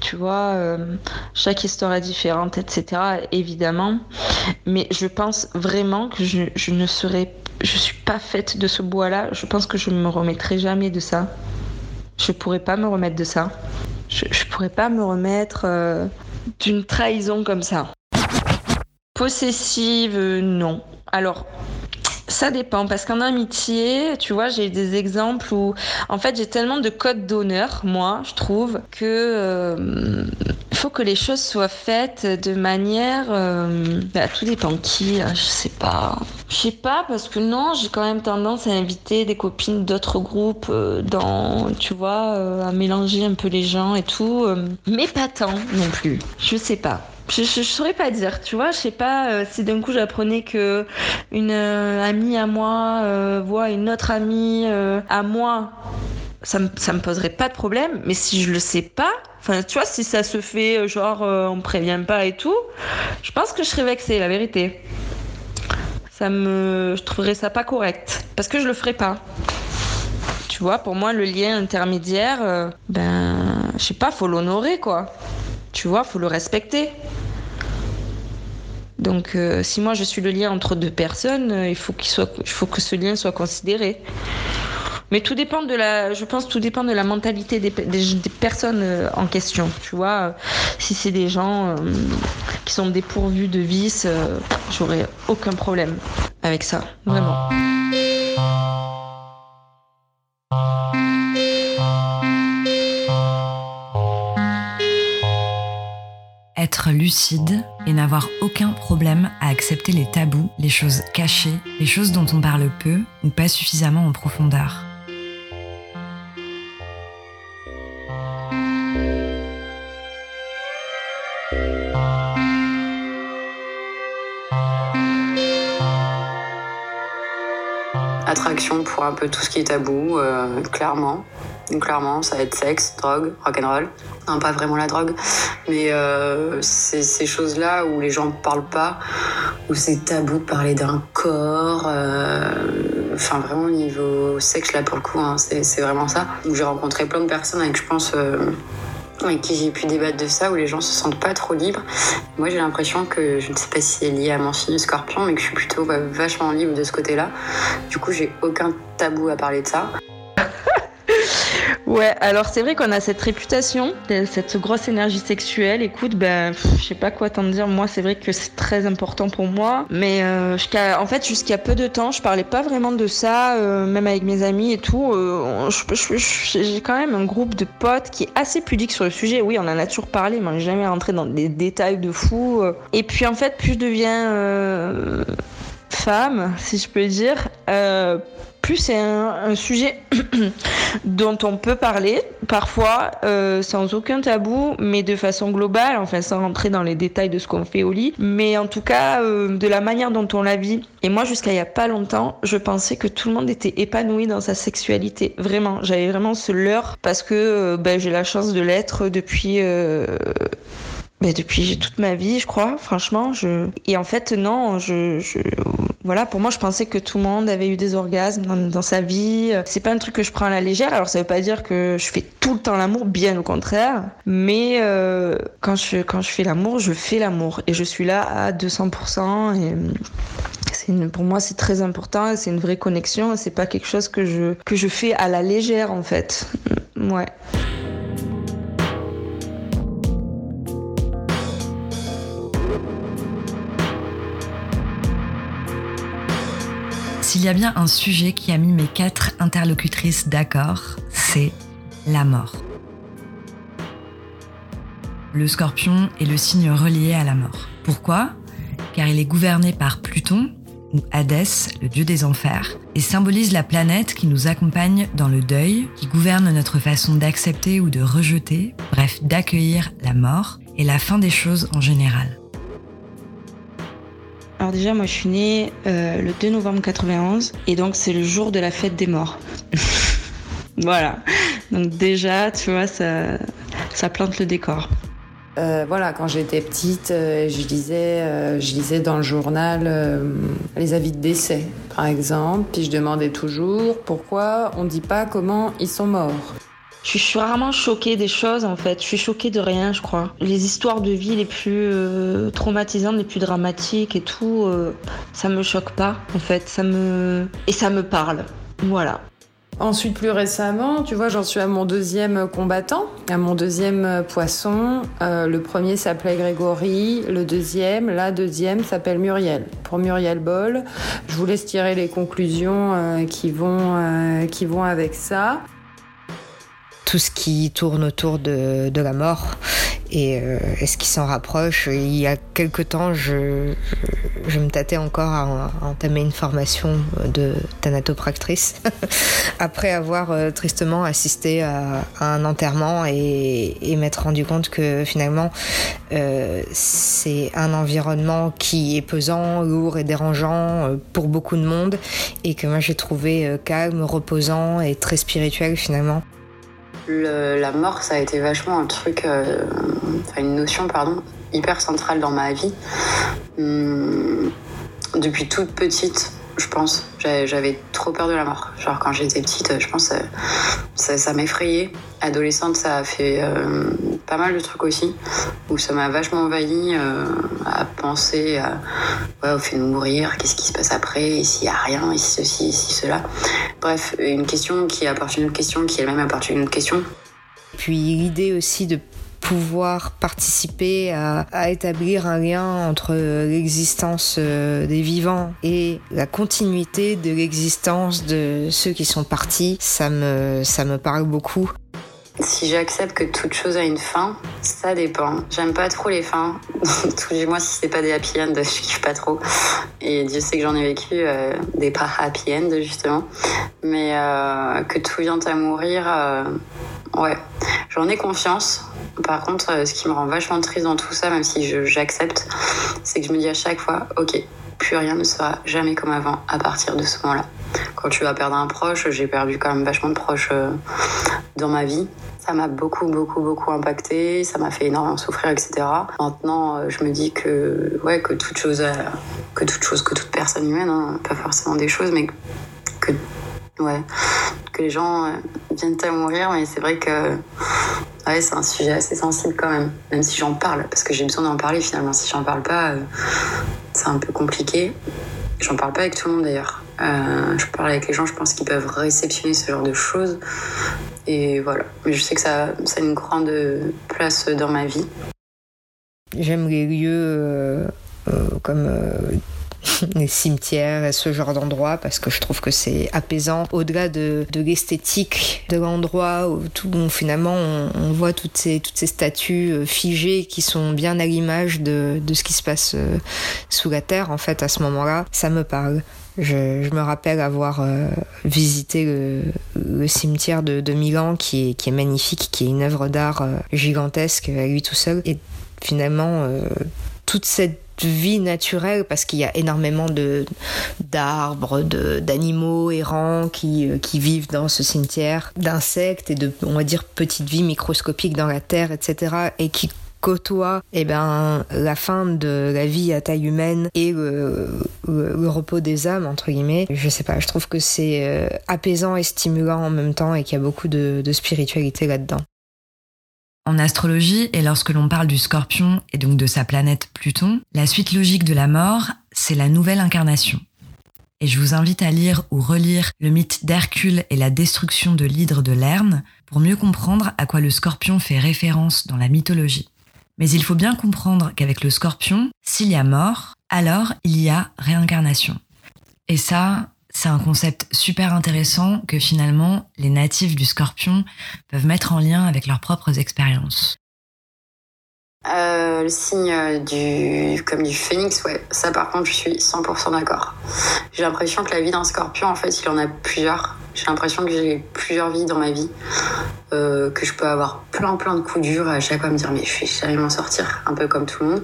Tu vois, euh, chaque histoire est différente, etc. Évidemment. Mais je pense vraiment que je, je ne serais. Je suis pas faite de ce bois-là. Je pense que je me remettrai jamais de ça. Je pourrais pas me remettre de ça. Je, je pourrais pas me remettre euh, d'une trahison comme ça. Possessive, non. Alors, ça dépend parce qu'en amitié, tu vois, j'ai des exemples où, en fait, j'ai tellement de codes d'honneur, moi, je trouve, que euh, faut que les choses soient faites de manière. Euh, bah, tout dépend qui, je sais pas. Je sais pas parce que non, j'ai quand même tendance à inviter des copines d'autres groupes euh, dans, tu vois, à mélanger un peu les gens et tout, mais pas tant non plus. Je sais pas. Je, je, saurais pas dire, tu vois, je sais pas euh, si d'un coup j'apprenais que une euh, amie à moi euh, voit une autre amie à moi, ça me, poserait pas de problème, mais si je le sais pas, enfin tu vois, si ça se fait genre on me prévient pas et tout, je pense que je serais vexée, la vérité. Ça me, je trouverais ça pas correct, parce que je le ferais pas. Tu vois, pour moi le lien intermédiaire, ben, je sais pas, faut l'honorer quoi. Tu vois, faut le respecter. Donc, euh, si moi je suis le lien entre deux personnes, euh, il faut qu'il soit, il faut que ce lien soit considéré. Mais tout dépend de la, je pense, tout dépend de la mentalité des, personnes euh, en question. Tu vois, si c'est des gens qui sont dépourvus de vices, j'aurais aucun problème avec ça, vraiment. Être lucide et n'avoir aucun problème à accepter les tabous, les choses cachées, les choses dont on parle peu ou pas suffisamment en profondeur. Attraction pour un peu tout ce qui est tabou, euh, clairement. Donc clairement, ça va être sexe, drogue, rock'n'roll. Non, pas vraiment la drogue, mais euh, ces choses-là où les gens ne parlent pas, où c'est tabou de parler d'un corps. euh, Enfin, vraiment au niveau sexe, là pour le coup, hein, c'est vraiment ça. Où j'ai rencontré plein de personnes avec, je pense, euh, avec qui j'ai pu débattre de ça, où les gens se sentent pas trop libres. Moi, j'ai l'impression que, je ne sais pas si c'est lié à mon signe scorpion, mais que je suis plutôt vachement libre de ce côté-là. Du coup, j'ai aucun tabou à parler de ça. Ouais, alors c'est vrai qu'on a cette réputation, de cette grosse énergie sexuelle. Écoute, ben, je sais pas quoi t'en dire. Moi, c'est vrai que c'est très important pour moi. Mais euh, en fait, jusqu'à peu de temps, je parlais pas vraiment de ça, euh, même avec mes amis et tout. Euh, j'ai quand même un groupe de potes qui est assez pudique sur le sujet. Oui, on en a toujours parlé, mais on n'est jamais rentré dans des détails de fou. euh. Et puis, en fait, plus je deviens euh, femme, si je peux dire, euh, plus c'est un, sujet dont on peut parler, parfois euh, sans aucun tabou, mais de façon globale, enfin sans rentrer dans les détails de ce qu'on fait au lit, mais en tout cas euh, de la manière dont on la vit. Et moi, jusqu'à il y a pas longtemps, je pensais que tout le monde était épanoui dans sa sexualité. Vraiment, j'avais vraiment ce leurre parce que euh, ben, j'ai la chance de l'être depuis. ben, depuis toute ma vie, je crois, franchement. Je... Et en fait, non, je, je... Voilà, pour moi, je pensais que tout le monde avait eu des orgasmes dans, sa vie. C'est pas un truc que je prends à la légère. Alors, ça veut pas dire que je fais tout le temps l'amour, bien au contraire. Mais euh, quand, je, fais l'amour, je fais l'amour. Et je suis là à 200%. Et une- pour moi, c'est très important. C'est une vraie connexion. C'est pas quelque chose que je, que je fais à la légère, en fait. Ouais. S'il y a bien un sujet qui a mis mes quatre interlocutrices d'accord, c'est la mort. Le scorpion est le signe relié à la mort. Pourquoi? Car il est gouverné par Pluton, ou Hadès, le dieu des enfers, et symbolise la planète qui nous accompagne dans le deuil, qui gouverne notre façon d'accepter ou de rejeter, bref, d'accueillir la mort et la fin des choses en général. Alors déjà, moi je suis née euh, le 2 novembre 91 et donc c'est le jour de la fête des morts. voilà. Donc déjà, tu vois, ça, ça plante le décor. Euh, voilà, quand j'étais petite, euh, je lisais, je lisais dans le journal les avis de décès, par exemple, puis je demandais toujours pourquoi on dit pas comment ils sont morts. Je suis, rarement choquée des choses en fait. Je suis choquée de rien, je crois. Les histoires de vie les plus euh, traumatisantes, les plus dramatiques et tout, euh, ça me choque pas en fait. Ça me et ça me parle. Voilà. Ensuite, plus récemment, tu vois, j'en suis à mon deuxième combattant, à mon deuxième poisson. Euh, le premier s'appelait Grégory, le deuxième, la deuxième s'appelle Muriel. Pour Muriel Boll, je vous laisse tirer les conclusions euh, qui, vont, euh, qui vont avec ça. Tout ce qui tourne autour de, la mort et, euh, et ce qui s'en rapproche. Il y a quelque temps, je, me tâtais encore à, entamer une formation de thanatopractrice après avoir euh, tristement assisté à, un enterrement et, m'être rendu compte que finalement euh, c'est un environnement qui est pesant, lourd et dérangeant pour beaucoup de monde et que moi j'ai trouvé calme, reposant et très spirituel finalement. La mort, ça a été vachement un truc, euh, enfin une notion, pardon, hyper centrale dans ma vie. Hum, depuis toute petite, je pense, j'avais trop peur de la mort. Genre quand j'étais petite, je pense, euh, ça, ça m'effrayait. Adolescente, ça a fait euh, pas mal de trucs aussi, où ça m'a vachement envahi euh, à penser à, ouais, au fait de mourir, qu'est-ce qui se passe après, et s'il y a rien, et si ceci, et cela. Bref, une question qui apporte une autre question, qui elle-même apporte une autre question. Puis l'idée aussi de pouvoir participer à, à établir un lien entre l'existence euh, des vivants et la continuité de l'existence de ceux qui sont partis, ça me, ça me parle beaucoup. Si j'accepte que toute chose a une fin, ça dépend. J'aime pas trop les fins. Tout du moins si c'est pas des happy end, je kiffe pas trop. Et Dieu sait que j'en ai vécu euh, des pas happy end justement. Mais euh, que tout vient à mourir, euh, ouais, j'en ai confiance. Par contre, ce qui me rend vachement triste dans tout ça, même si j'accepte, c'est que je me dis à chaque fois, ok, plus rien ne sera jamais comme avant à partir de ce moment-là. Quand tu vas perdre un proche, j'ai perdu quand même vachement de proches dans ma vie. Ça m'a beaucoup, beaucoup, beaucoup impacté. Ça m'a fait énormément souffrir, etc. Maintenant, je me dis que, ouais, que toute chose, que toute chose, que toute personne humaine, hein, pas forcément des choses, mais que, ouais, que les gens viennent à mourir. Mais c'est vrai que ouais, c'est un sujet assez sensible quand même, même si j'en parle, parce que j'ai besoin d'en parler finalement. Si j'en parle pas, euh, c'est un peu compliqué. J'en parle pas avec tout le monde d'ailleurs. Euh, je parle avec les gens, je pense qu'ils peuvent réceptionner ce genre de choses. Et voilà. Mais je sais que ça, a une grande place dans ma vie. J'aime les lieux euh, comme les cimetières et ce genre d'endroits parce que je trouve que c'est apaisant au-delà de, l'esthétique de l'endroit où, finalement on, voit toutes ces, statues euh, figées qui sont bien à l'image de, ce qui se passe euh, sous la terre en fait à ce moment-là ça me parle je, me rappelle avoir euh, visité le, cimetière de, Milan qui est, magnifique, qui est une œuvre d'art gigantesque à lui tout seul. Et finalement, toute cette vie naturelle parce qu'il y a énormément de d'arbres, d'animaux errants qui, euh, qui vivent dans ce cimetière, d'insectes et de on va dire petites vies microscopiques dans la terre, etc. et qui côtoient eh ben, la fin de la vie à taille humaine et le, le, repos des âmes, entre guillemets. Je sais pas, je trouve que c'est euh, apaisant et stimulant en même temps et qu'il y a beaucoup de, de spiritualité là-dedans. En astrologie, et lorsque l'on parle du scorpion et donc de sa planète Pluton, la suite logique de la mort, c'est la nouvelle incarnation. Et je vous invite à lire ou relire le mythe d'Hercule et la destruction de l'hydre de Lerne pour mieux comprendre à quoi le scorpion fait référence dans la mythologie. Mais il faut bien comprendre qu'avec le scorpion, s'il y a mort, alors il y a réincarnation. Et ça, c'est un concept super intéressant que finalement les natifs du scorpion peuvent mettre en lien avec leurs propres expériences. Euh, le signe du comme du phénix, ouais, ça par contre je suis 100% d'accord. J'ai l'impression que la vie d'un scorpion, en fait, il en a plusieurs. J'ai l'impression que j'ai plusieurs vies dans ma vie, euh, que je peux avoir plein plein de coups durs à chaque fois me dire mais je vais jamais m'en sortir, un peu comme tout le monde,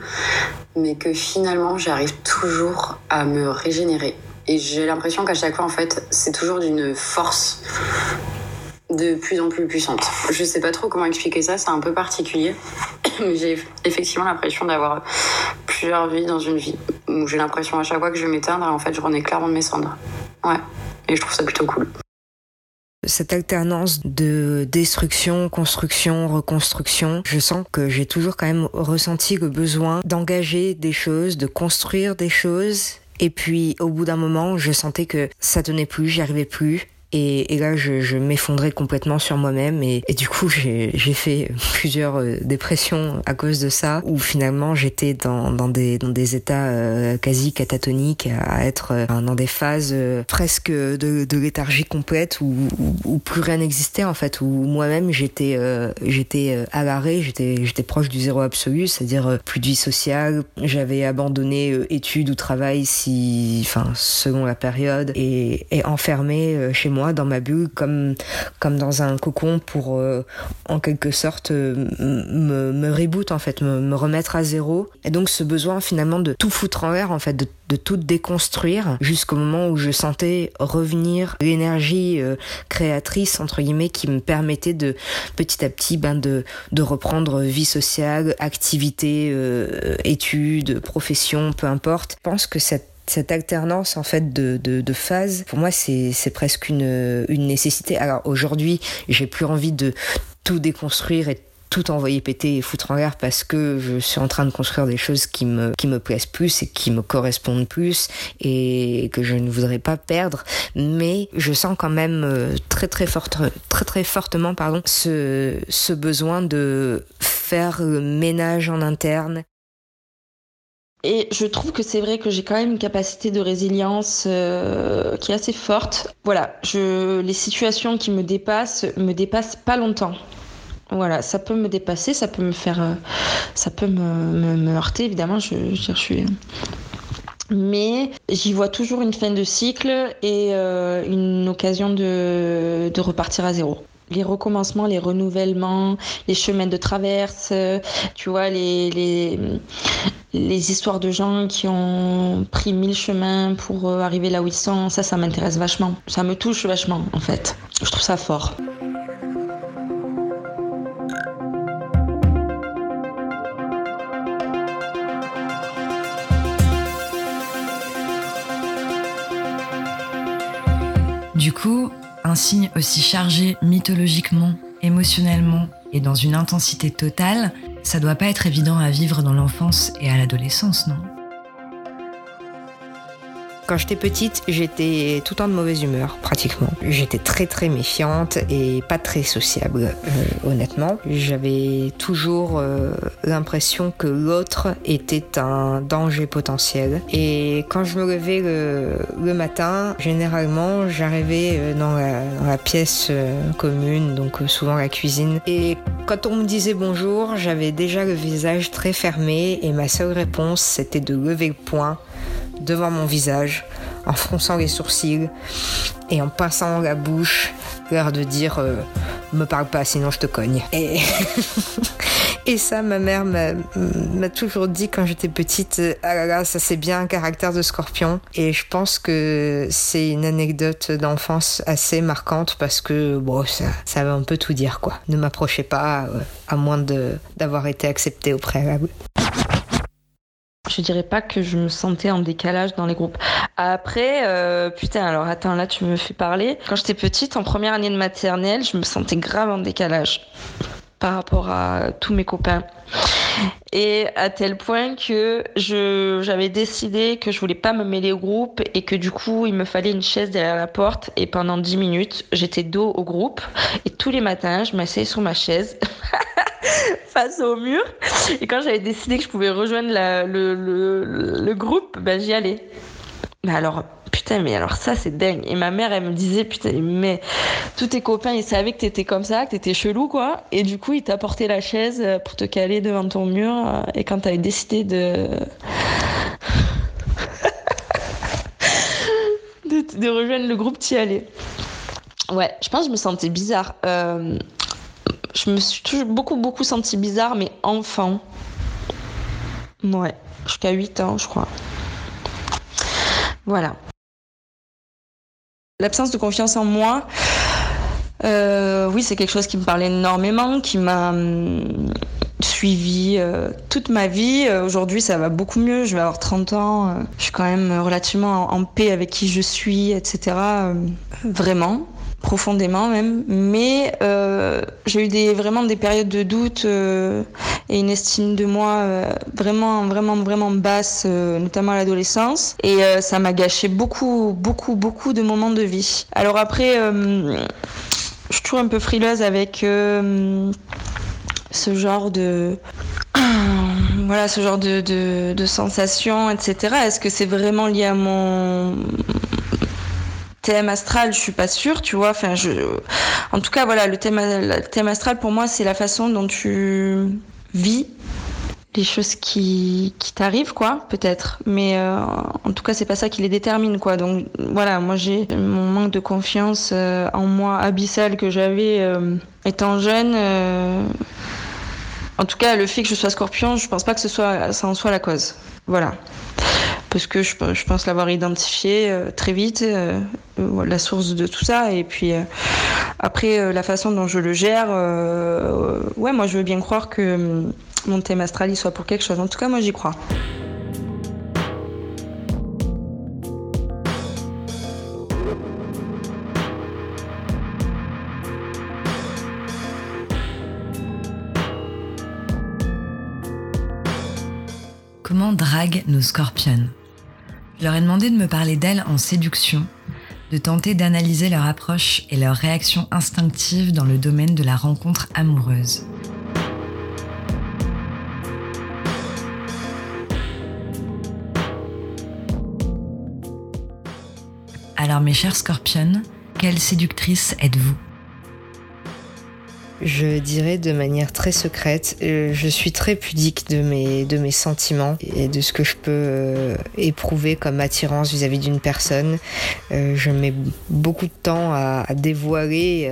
mais que finalement j'arrive toujours à me régénérer et j'ai l'impression qu'à chaque fois, en fait, c'est toujours d'une force de plus en plus puissante. Je sais pas trop comment expliquer ça, c'est un peu particulier. J'ai effectivement l'impression d'avoir plusieurs vies dans une vie. J'ai l'impression à chaque fois que je m'éteindre, en fait, je renais clairement de mes cendres. Ouais. Et je trouve ça plutôt cool. Cette alternance de destruction, construction, reconstruction, je sens que j'ai toujours quand même ressenti le besoin d'engager des choses, de construire des choses et puis au bout d'un moment, je sentais que ça tenait plus, j'y arrivais plus. Et, et, là, je, je m'effondrais complètement sur moi-même. Et, et, du coup, j'ai fait plusieurs euh, dépressions à cause de ça, où finalement, j'étais dans, dans, des, dans des états euh, quasi catatoniques, à être euh, dans des phases presque de, de léthargie complète, où, où, plus rien n'existait, en fait, où moi-même, j'étais j'étais à l'arrêt, j'étais proche du zéro absolu, c'est-à-dire plus de vie sociale. J'avais abandonné études ou travail, si, enfin, selon la période, et, et enfermé chez moi dans ma bulle, comme, comme dans un cocon pour, euh, en quelque sorte, euh, me, reboot, en fait, me, me, remettre à zéro. Et donc, ce besoin, finalement, de tout foutre en l'air, en fait, de, de tout déconstruire, jusqu'au moment où je sentais revenir l'énergie euh, créatrice, entre guillemets, qui me permettait de, petit à petit, ben, de, de reprendre vie sociale, activité, études, profession, peu importe. Je pense que cette cette alternance en fait de, de, de phases, pour moi c'est presque une, une nécessité. Alors aujourd'hui, j'ai plus envie de tout déconstruire et tout envoyer péter et foutre en l'air parce que je suis en train de construire des choses qui me, qui me plaisent plus et qui me correspondent plus et que je ne voudrais pas perdre. Mais je sens quand même euh, très très forte, très très fortement pardon, ce, ce besoin de faire le ménage en interne et je trouve que c'est vrai que j'ai quand même une capacité de résilience euh, qui est assez forte. Voilà, les situations qui me dépassent me dépassent pas longtemps. Voilà, ça peut me dépasser, ça peut me faire, euh, ça peut me, me, heurter évidemment. Je, je, je suis mais j'y vois toujours une fin de cycle et euh, une occasion de, de, repartir à zéro. Les recommencements, les renouvellements, les chemins de traverse, tu vois, les, les les histoires de gens qui ont pris mille chemins pour euh, arriver là où ils sont, ça, ça m'intéresse vachement. Ça me touche vachement, en fait. Je trouve ça fort. Du coup, un signe aussi chargé mythologiquement, émotionnellement et dans une intensité totale, ça doit pas être évident à vivre dans l'enfance et à l'adolescence, non? Quand j'étais petite, j'étais tout le temps de mauvaise humeur, pratiquement. J'étais très très méfiante et pas très sociable, euh, honnêtement. J'avais toujours euh, l'impression que l'autre était un danger potentiel. Et quand je me levais le, matin, généralement, j'arrivais euh, dans la, dans la pièce commune, donc souvent la cuisine. Et quand on me disait bonjour, j'avais déjà le visage très fermé et ma seule réponse, c'était de lever le poing devant mon visage, en fronçant les sourcils et en pinçant la bouche, l'air de dire euh, me parle pas sinon je te cogne. Et, ça, ma mère m'a toujours dit quand j'étais petite, ah là là, ça c'est bien un caractère de scorpion. Et je pense que c'est une anecdote d'enfance assez marquante parce que bon, ça, ça veut un peu tout dire quoi. Ne m'approchez pas euh, à moins d'avoir été accepté au préalable je dirais pas que je me sentais en décalage dans les groupes. Après, euh, putain, alors attends, là tu me fais parler. Quand j'étais petite, en première année de maternelle, je me sentais grave en décalage par rapport à tous mes copains. Et à tel point que je, j'avais décidé que je voulais pas me mêler au groupe et que du coup, il me fallait une chaise derrière la porte. Et pendant 10 minutes, j'étais dos au groupe. Et tous les matins, je m'asseyais sur ma chaise. face au mur. Et quand j'avais décidé que je pouvais rejoindre le, le, groupe, ben j'y allais. Mais alors, putain, mais alors ça, c'est dingue. Et ma mère, elle me disait, putain, mais tous tes copains, ils savaient que t'étais comme ça, que t'étais chelou, quoi. Et du coup, ils t'apportaient la chaise pour te caler devant ton mur. Et quand t'avais décidé de... de, rejoindre le groupe, t'y allais. Ouais, je pense que je me sentais bizarre. Euh, je me suis toujours beaucoup, beaucoup senti bizarre, mais enfant. Ouais, jusqu'à 8 ans, je crois. Voilà. L'absence de confiance en moi, euh, oui, c'est quelque chose qui me parlait énormément, qui m'a hum, suivi euh, toute ma vie. Euh, aujourd'hui, ça va beaucoup mieux. Je vais avoir 30 ans. je suis quand même relativement en paix avec qui je suis, etc. vraiment profondément même. Mais euh, j'ai eu des, vraiment des périodes de doute euh, et une estime de moi euh, vraiment, vraiment, vraiment basse, notamment à l'adolescence. Et ça m'a gâché beaucoup, beaucoup, beaucoup de moments de vie. Alors après, je suis toujours un peu frileuse avec ce genre de voilà ce genre de, de, de sensations etc est-ce que c'est vraiment lié à mon thème astral, je suis pas sûre, tu vois. Enfin, je, en tout cas, voilà, le thème, astral pour moi, c'est la façon dont tu vis les choses qui, qui t'arrivent, quoi, peut-être. Mais euh, en tout cas, c'est pas ça qui les détermine, quoi. Donc voilà, moi j'ai mon manque de confiance euh, en moi abyssal que j'avais euh, étant jeune. en tout cas, le fait que je sois scorpion, je pense pas que ce soit, ça en soit la cause. Voilà parce que je, pense l'avoir identifié euh, très vite, euh, euh, la source de tout ça. Et puis après, la façon dont je le gère, ouais, moi je veux bien croire que hum, mon thème astral soit pour quelque chose. En tout cas, moi j'y crois. Comment drague nos scorpions? Je leur ai demandé de me parler d'elles en séduction, de tenter d'analyser leur approche et leur réaction instinctive dans le domaine de la rencontre amoureuse. Alors mes chers scorpions, quelle séductrice êtes-vous? Je dirais de manière très secrète. Euh, je suis très pudique de mes, de mes sentiments et de ce que je peux euh, éprouver comme attirance vis-à-vis d'une personne. Euh, je mets beaucoup de temps à, dévoiler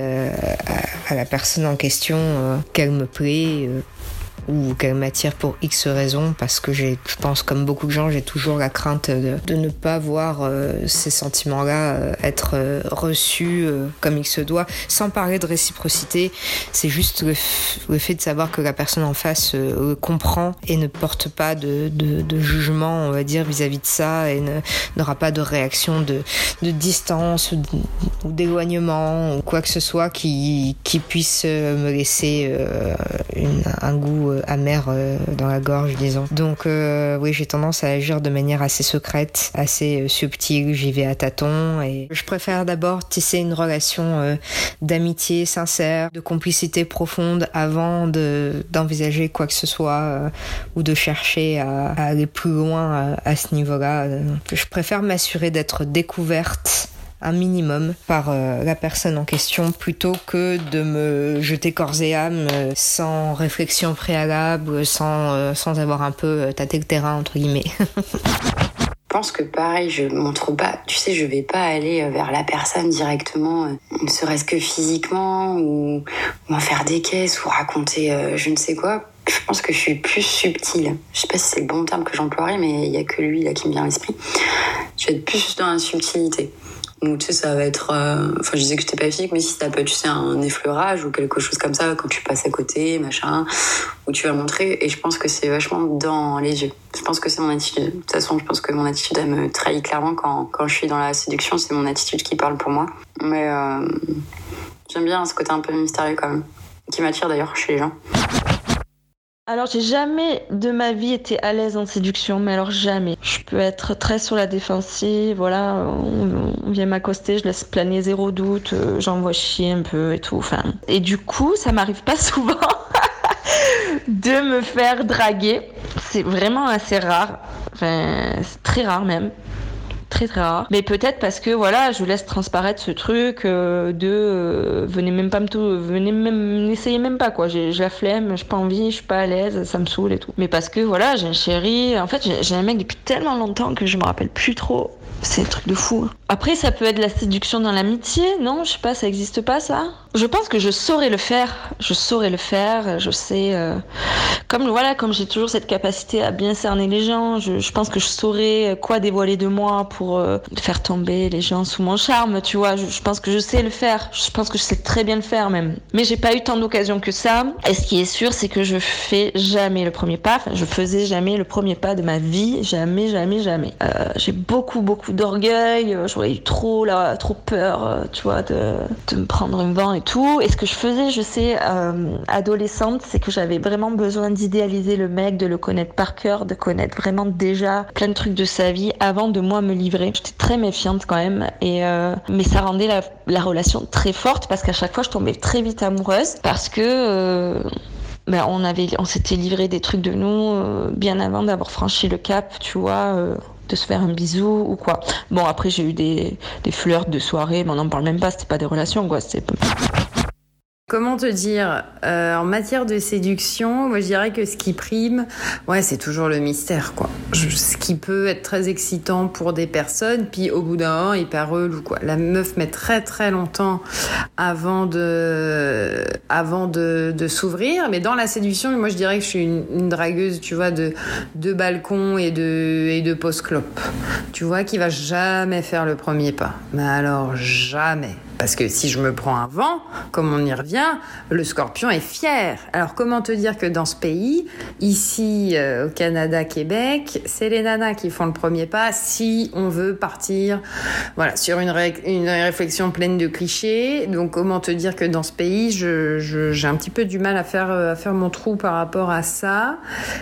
à, la personne en question qu'elle me plaît ou qu'elle m'attire pour X raisons parce que j'ai, je pense comme beaucoup de gens, j'ai toujours la crainte de, ne pas voir euh, ces sentiments-là euh, être euh, reçus comme il se doit. Sans parler de réciprocité, c'est juste le, fait de savoir que la personne en face comprend et ne porte pas de, de, jugement, on va dire, vis-à-vis de ça et n'aura pas de réaction de, de distance ou d'éloignement ou quoi que ce soit qui, qui puisse me laisser un goût amer dans la gorge, disons. Donc oui, j'ai tendance à agir de manière assez secrète, assez subtile, j'y vais à tâtons et je préfère d'abord tisser une relation d'amitié sincère, de complicité profonde avant d'envisager quoi que ce soit ou de chercher à, aller plus loin à, à ce niveau-là. Je préfère m'assurer d'être découverte un minimum par euh, la personne en question plutôt que de me jeter corps et âme euh, sans réflexion préalable, sans, euh, sans avoir un peu tâté le terrain entre guillemets. Je pense que pareil, je montre pas, tu sais, je vais pas aller vers la personne directement, ne serait-ce que physiquement, ou, ou en faire des caisses, ou raconter je ne sais quoi. Je pense que je suis plus subtile. Je sais pas si c'est le bon terme que j'emploierais, mais il y a que lui là qui me vient à l'esprit. Je vais être plus dans la subtilité. Donc, tu sais, ça va être. Euh, enfin, je disais que j'étais pas physique, mais si ça peut être, tu sais, un effleurage ou quelque chose comme ça, quand tu passes à côté, machin, où tu vas montrer. Et je pense que c'est vachement dans les yeux. Je pense que c'est mon attitude. De toute façon, je pense que mon attitude, elle me trahit clairement quand, quand je suis dans la séduction. C'est mon attitude qui parle pour moi. Mais euh, j'aime bien ce côté un peu mystérieux, quand même, qui m'attire d'ailleurs chez les gens. Alors, j'ai jamais de ma vie été à l'aise en séduction, mais alors jamais. Je peux être très sur la défensive, voilà, on, vient m'accoster, je laisse planer zéro doute, euh, j'envoie chier un peu et tout. Enfin, et du coup, ça m'arrive pas souvent de me faire draguer. C'est vraiment assez rare. Enfin, c'est très rare même très très rare. Mais peut-être parce que voilà, je laisse transparaître ce truc euh, de euh, venez même pas me tout, venez même n'essayez même pas quoi. J'ai la flemme, j'ai pas envie, je suis pas à l'aise, ça me saoule et tout. Mais parce que voilà, j'ai un chéri. En fait, j'ai un mec depuis tellement longtemps que je me rappelle plus trop. C'est un truc de fou. Après, ça peut être la séduction dans l'amitié, non? Je sais pas, ça existe pas ça? Je pense que je saurais le faire. Je saurais le faire. Je sais. Euh, comme voilà, comme j'ai toujours cette capacité à bien cerner les gens, je, je pense que je saurais quoi dévoiler de moi pour euh, faire tomber les gens sous mon charme. Tu vois, je, je, pense que je sais le faire. Je pense que je sais très bien le faire même. Mais j'ai pas eu tant d'occasions que ça. Et ce qui est sûr, c'est que je fais jamais le premier pas. Enfin, je faisais jamais le premier pas de ma vie. Jamais, jamais, jamais. Euh, j'ai beaucoup, beaucoup d'orgueil, j'aurais eu trop, là, trop peur, euh, tu vois, de, de, me prendre un vent Et ce que je faisais, je sais, euh, adolescente, c'est que j'avais vraiment besoin d'idéaliser le mec, de le connaître par cœur, de connaître vraiment déjà plein de trucs de sa vie avant de moi me livrer. J'étais très méfiante quand même, et mais ça rendait la, la, relation très forte parce qu'à chaque fois, je tombais très vite amoureuse parce que ben, on avait, on s'était livré des trucs de nous bien avant d'avoir franchi le cap, tu vois de se faire un bisou ou quoi. Bon, après, j'ai eu des, des fleurs de soirée, mais on n'en parle même pas, c'était pas des relations, quoi. Comment te dire euh, En matière de séduction, moi je dirais que ce qui prime, ouais, c'est toujours le mystère, quoi. ce qui peut être très excitant pour des personnes, puis au bout d'un moment, hyper relou, quoi. La meuf met très très longtemps avant de, avant de, de s'ouvrir, mais dans la séduction, moi je dirais que je suis une, une dragueuse, tu vois, de, de balcon et de, et de post-clope. Tu vois, qui va jamais faire le premier pas. Mais alors, jamais. Parce que si je me prends un vent, comme on y revient, le scorpion est fier. Alors comment te dire que dans ce pays, ici euh, au Canada, Québec, c'est les nanas qui font le premier pas si on veut partir voilà, sur une, réflexion pleine de clichés. Donc comment te dire que dans ce pays, j'ai un petit peu du mal à faire, euh, à faire mon trou par rapport à ça.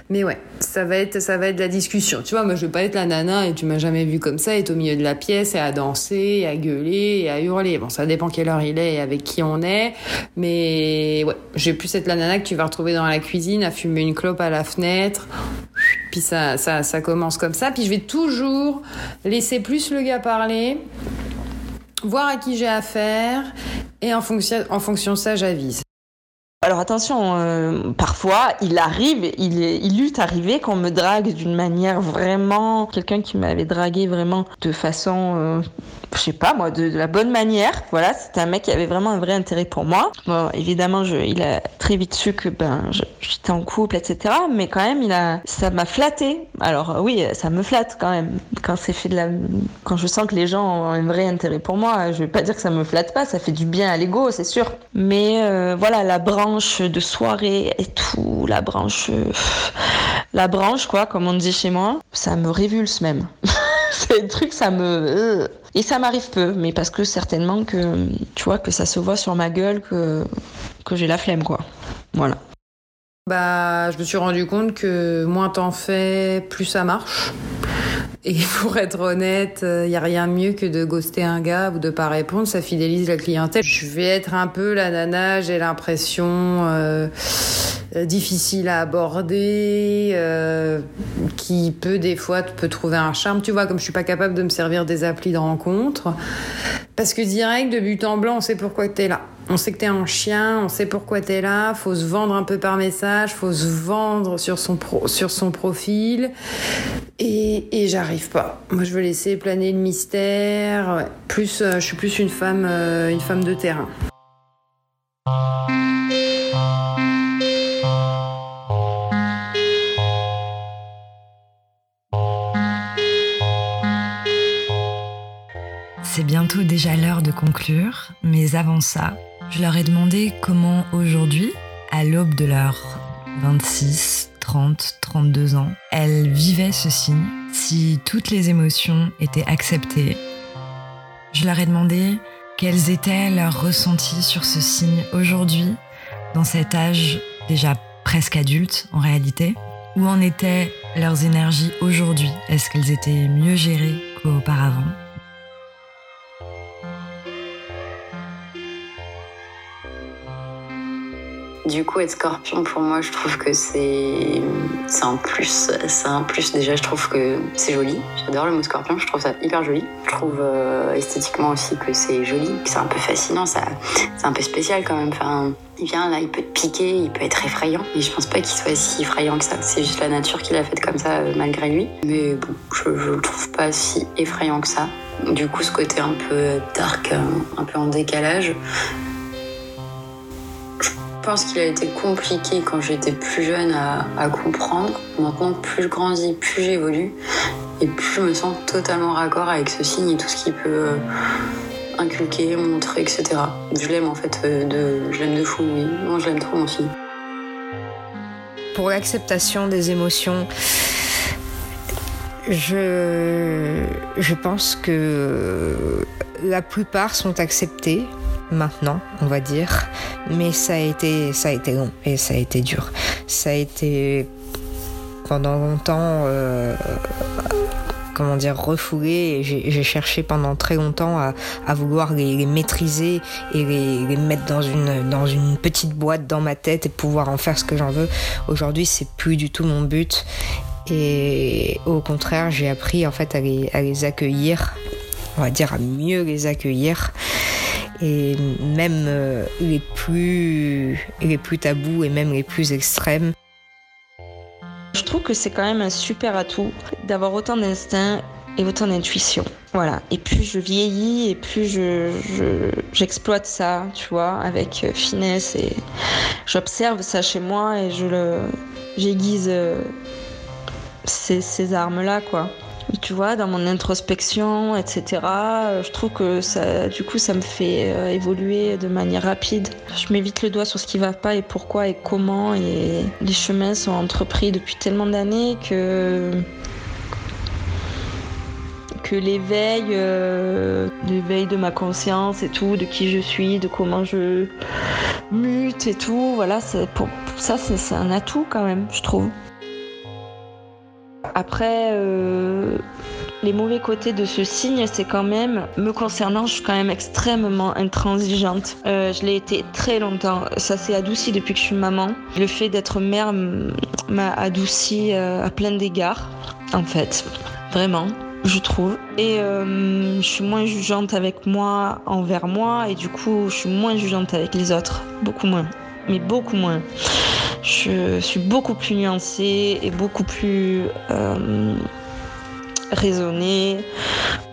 Mais ouais, ça va être, ça va être la discussion. Tu vois, moi je vais pas être la nana et tu m'as jamais vu comme ça, être au milieu de la pièce et à danser, à gueuler et à hurler. Bon, ça dépend quelle heure il est et avec qui on est. Mais ouais, j'ai plus cette la nana que tu vas retrouver dans la cuisine à fumer une clope à la fenêtre. Puis ça, ça, ça commence comme ça. Puis je vais toujours laisser plus le gars parler, voir à qui j'ai affaire et en fonction, en fonction de ça, j'avise. Alors attention, euh, parfois il arrive, il, est, eût arrivé qu'on me drague d'une manière vraiment. Quelqu'un qui m'avait dragué vraiment de façon. Euh, je sais pas moi, de, la bonne manière. Voilà, c'était un mec qui avait vraiment un vrai intérêt pour moi. Bon, évidemment, il a très vite su que ben j'étais en couple, etc. Mais quand même, il a, ça m'a flatté. Alors oui, ça me flatte quand même. Quand c'est fait de la, quand je sens que les gens ont un vrai intérêt pour moi, je vais pas dire que ça me flatte pas, ça fait du bien à l'ego, c'est sûr. Mais euh, voilà, la branche de soirée et tout, la branche, la branche quoi, comme on dit chez moi, ça me révulse même. c'est un truc, ça me. Euh, et ça m'arrive peu, mais parce que certainement que, tu vois, que ça se voit sur ma gueule que, que j'ai la flemme, quoi. Voilà. Bah, je me suis rendu compte que moins t'en fais, plus ça marche. Et pour être honnête, il euh, n'y a rien de mieux que de ghoster un gars ou de pas répondre, ça fidélise la clientèle. Je vais être un peu la nana, j'ai l'impression euh, difficile à aborder, euh, qui peut des fois peut trouver un charme. Tu vois, comme je suis pas capable de me servir des applis de rencontre, parce que direct de but en blanc, on sait pourquoi tu es là. On sait que t'es un chien, on sait pourquoi t'es là, faut se vendre un peu par message, faut se vendre sur son, profil. Et, et j'arrive pas. Moi, je veux laisser planer le mystère. Plus, euh, je suis plus une femme, euh, une femme de terrain. C'est bientôt déjà l'heure de conclure, mais avant ça, je leur ai demandé comment aujourd'hui, à l'aube de leurs 26, 30, 32 ans, elles vivaient ce signe, si toutes les émotions étaient acceptées. Je leur ai demandé quels étaient leurs ressentis sur ce signe aujourd'hui, dans cet âge déjà presque adulte en réalité. Où en étaient leurs énergies aujourd'hui? Est-ce qu'elles étaient mieux gérées qu'auparavant? Du coup, être scorpion, pour moi, je trouve que c'est un plus. C'est un plus. Déjà, je trouve que c'est joli. J'adore le mot scorpion, je trouve ça hyper joli. Je trouve euh, esthétiquement aussi que c'est joli, que c'est un peu fascinant, c'est un peu spécial quand même. Enfin, il vient là, il peut te piquer, il peut être effrayant. Mais je pense pas qu'il soit si effrayant que ça. C'est juste la nature qui l'a fait comme ça, euh, malgré lui. Mais bon, je, je le trouve pas si effrayant que ça. Du coup, ce côté un peu dark, un peu en décalage, je pense qu'il a été compliqué quand j'étais plus jeune à, comprendre. Maintenant, plus je grandis, plus j'évolue et plus je me sens totalement raccord avec ce signe et tout ce qu'il peut euh, inculquer, montrer, etc. Je l'aime en fait, euh, de, je l'aime de fou, oui. Moi, je l'aime trop mon signe. Pour l'acceptation des émotions, je, je pense que la plupart sont acceptées maintenant, on va dire. Mais ça a été, ça a été long et ça a été dur. Ça a été pendant longtemps, euh, comment dire, refoulé. J'ai cherché pendant très longtemps à, vouloir les, maîtriser et les, mettre dans une, petite boîte dans ma tête et pouvoir en faire ce que j'en veux. Aujourd'hui, c'est plus du tout mon but. Et au contraire, j'ai appris en fait à les accueillir, on va dire à mieux les accueillir et même euh, les plus les plus tabous et même les plus extrêmes. Je trouve que c'est quand même un super atout d'avoir autant d'instinct et autant d'intuition. Voilà. Et plus je vieillis et plus je, j'exploite ça, tu vois, avec euh, finesse et j'observe ça chez moi et je le j'aiguise euh, ces, ces armes-là, quoi tu vois, dans mon introspection, etc. Euh, je trouve que ça, du coup, ça me fait euh, évoluer de manière rapide. Je mets vite le doigt sur ce qui va pas et pourquoi et comment. Et les chemins sont entrepris depuis tellement d'années que que l'éveil, euh, l'éveil de ma conscience et tout, de qui je suis, de comment je mute et tout, voilà, pour ça c'est un atout quand même, je trouve. Après, euh, les mauvais côtés de ce signe, c'est quand même, me concernant, je suis quand même extrêmement intransigeante. Euh, je l'ai été très longtemps. Ça s'est adouci depuis que je suis maman. Le fait d'être mère m'a adouci euh, à plein d'égards, en fait. Vraiment je trouve. Et je suis moins jugeante avec moi envers moi et du coup je suis moins jugeante avec les autres, beaucoup moins. Mais beaucoup moins. Je suis beaucoup plus nuancée et beaucoup plus euh, raisonnée.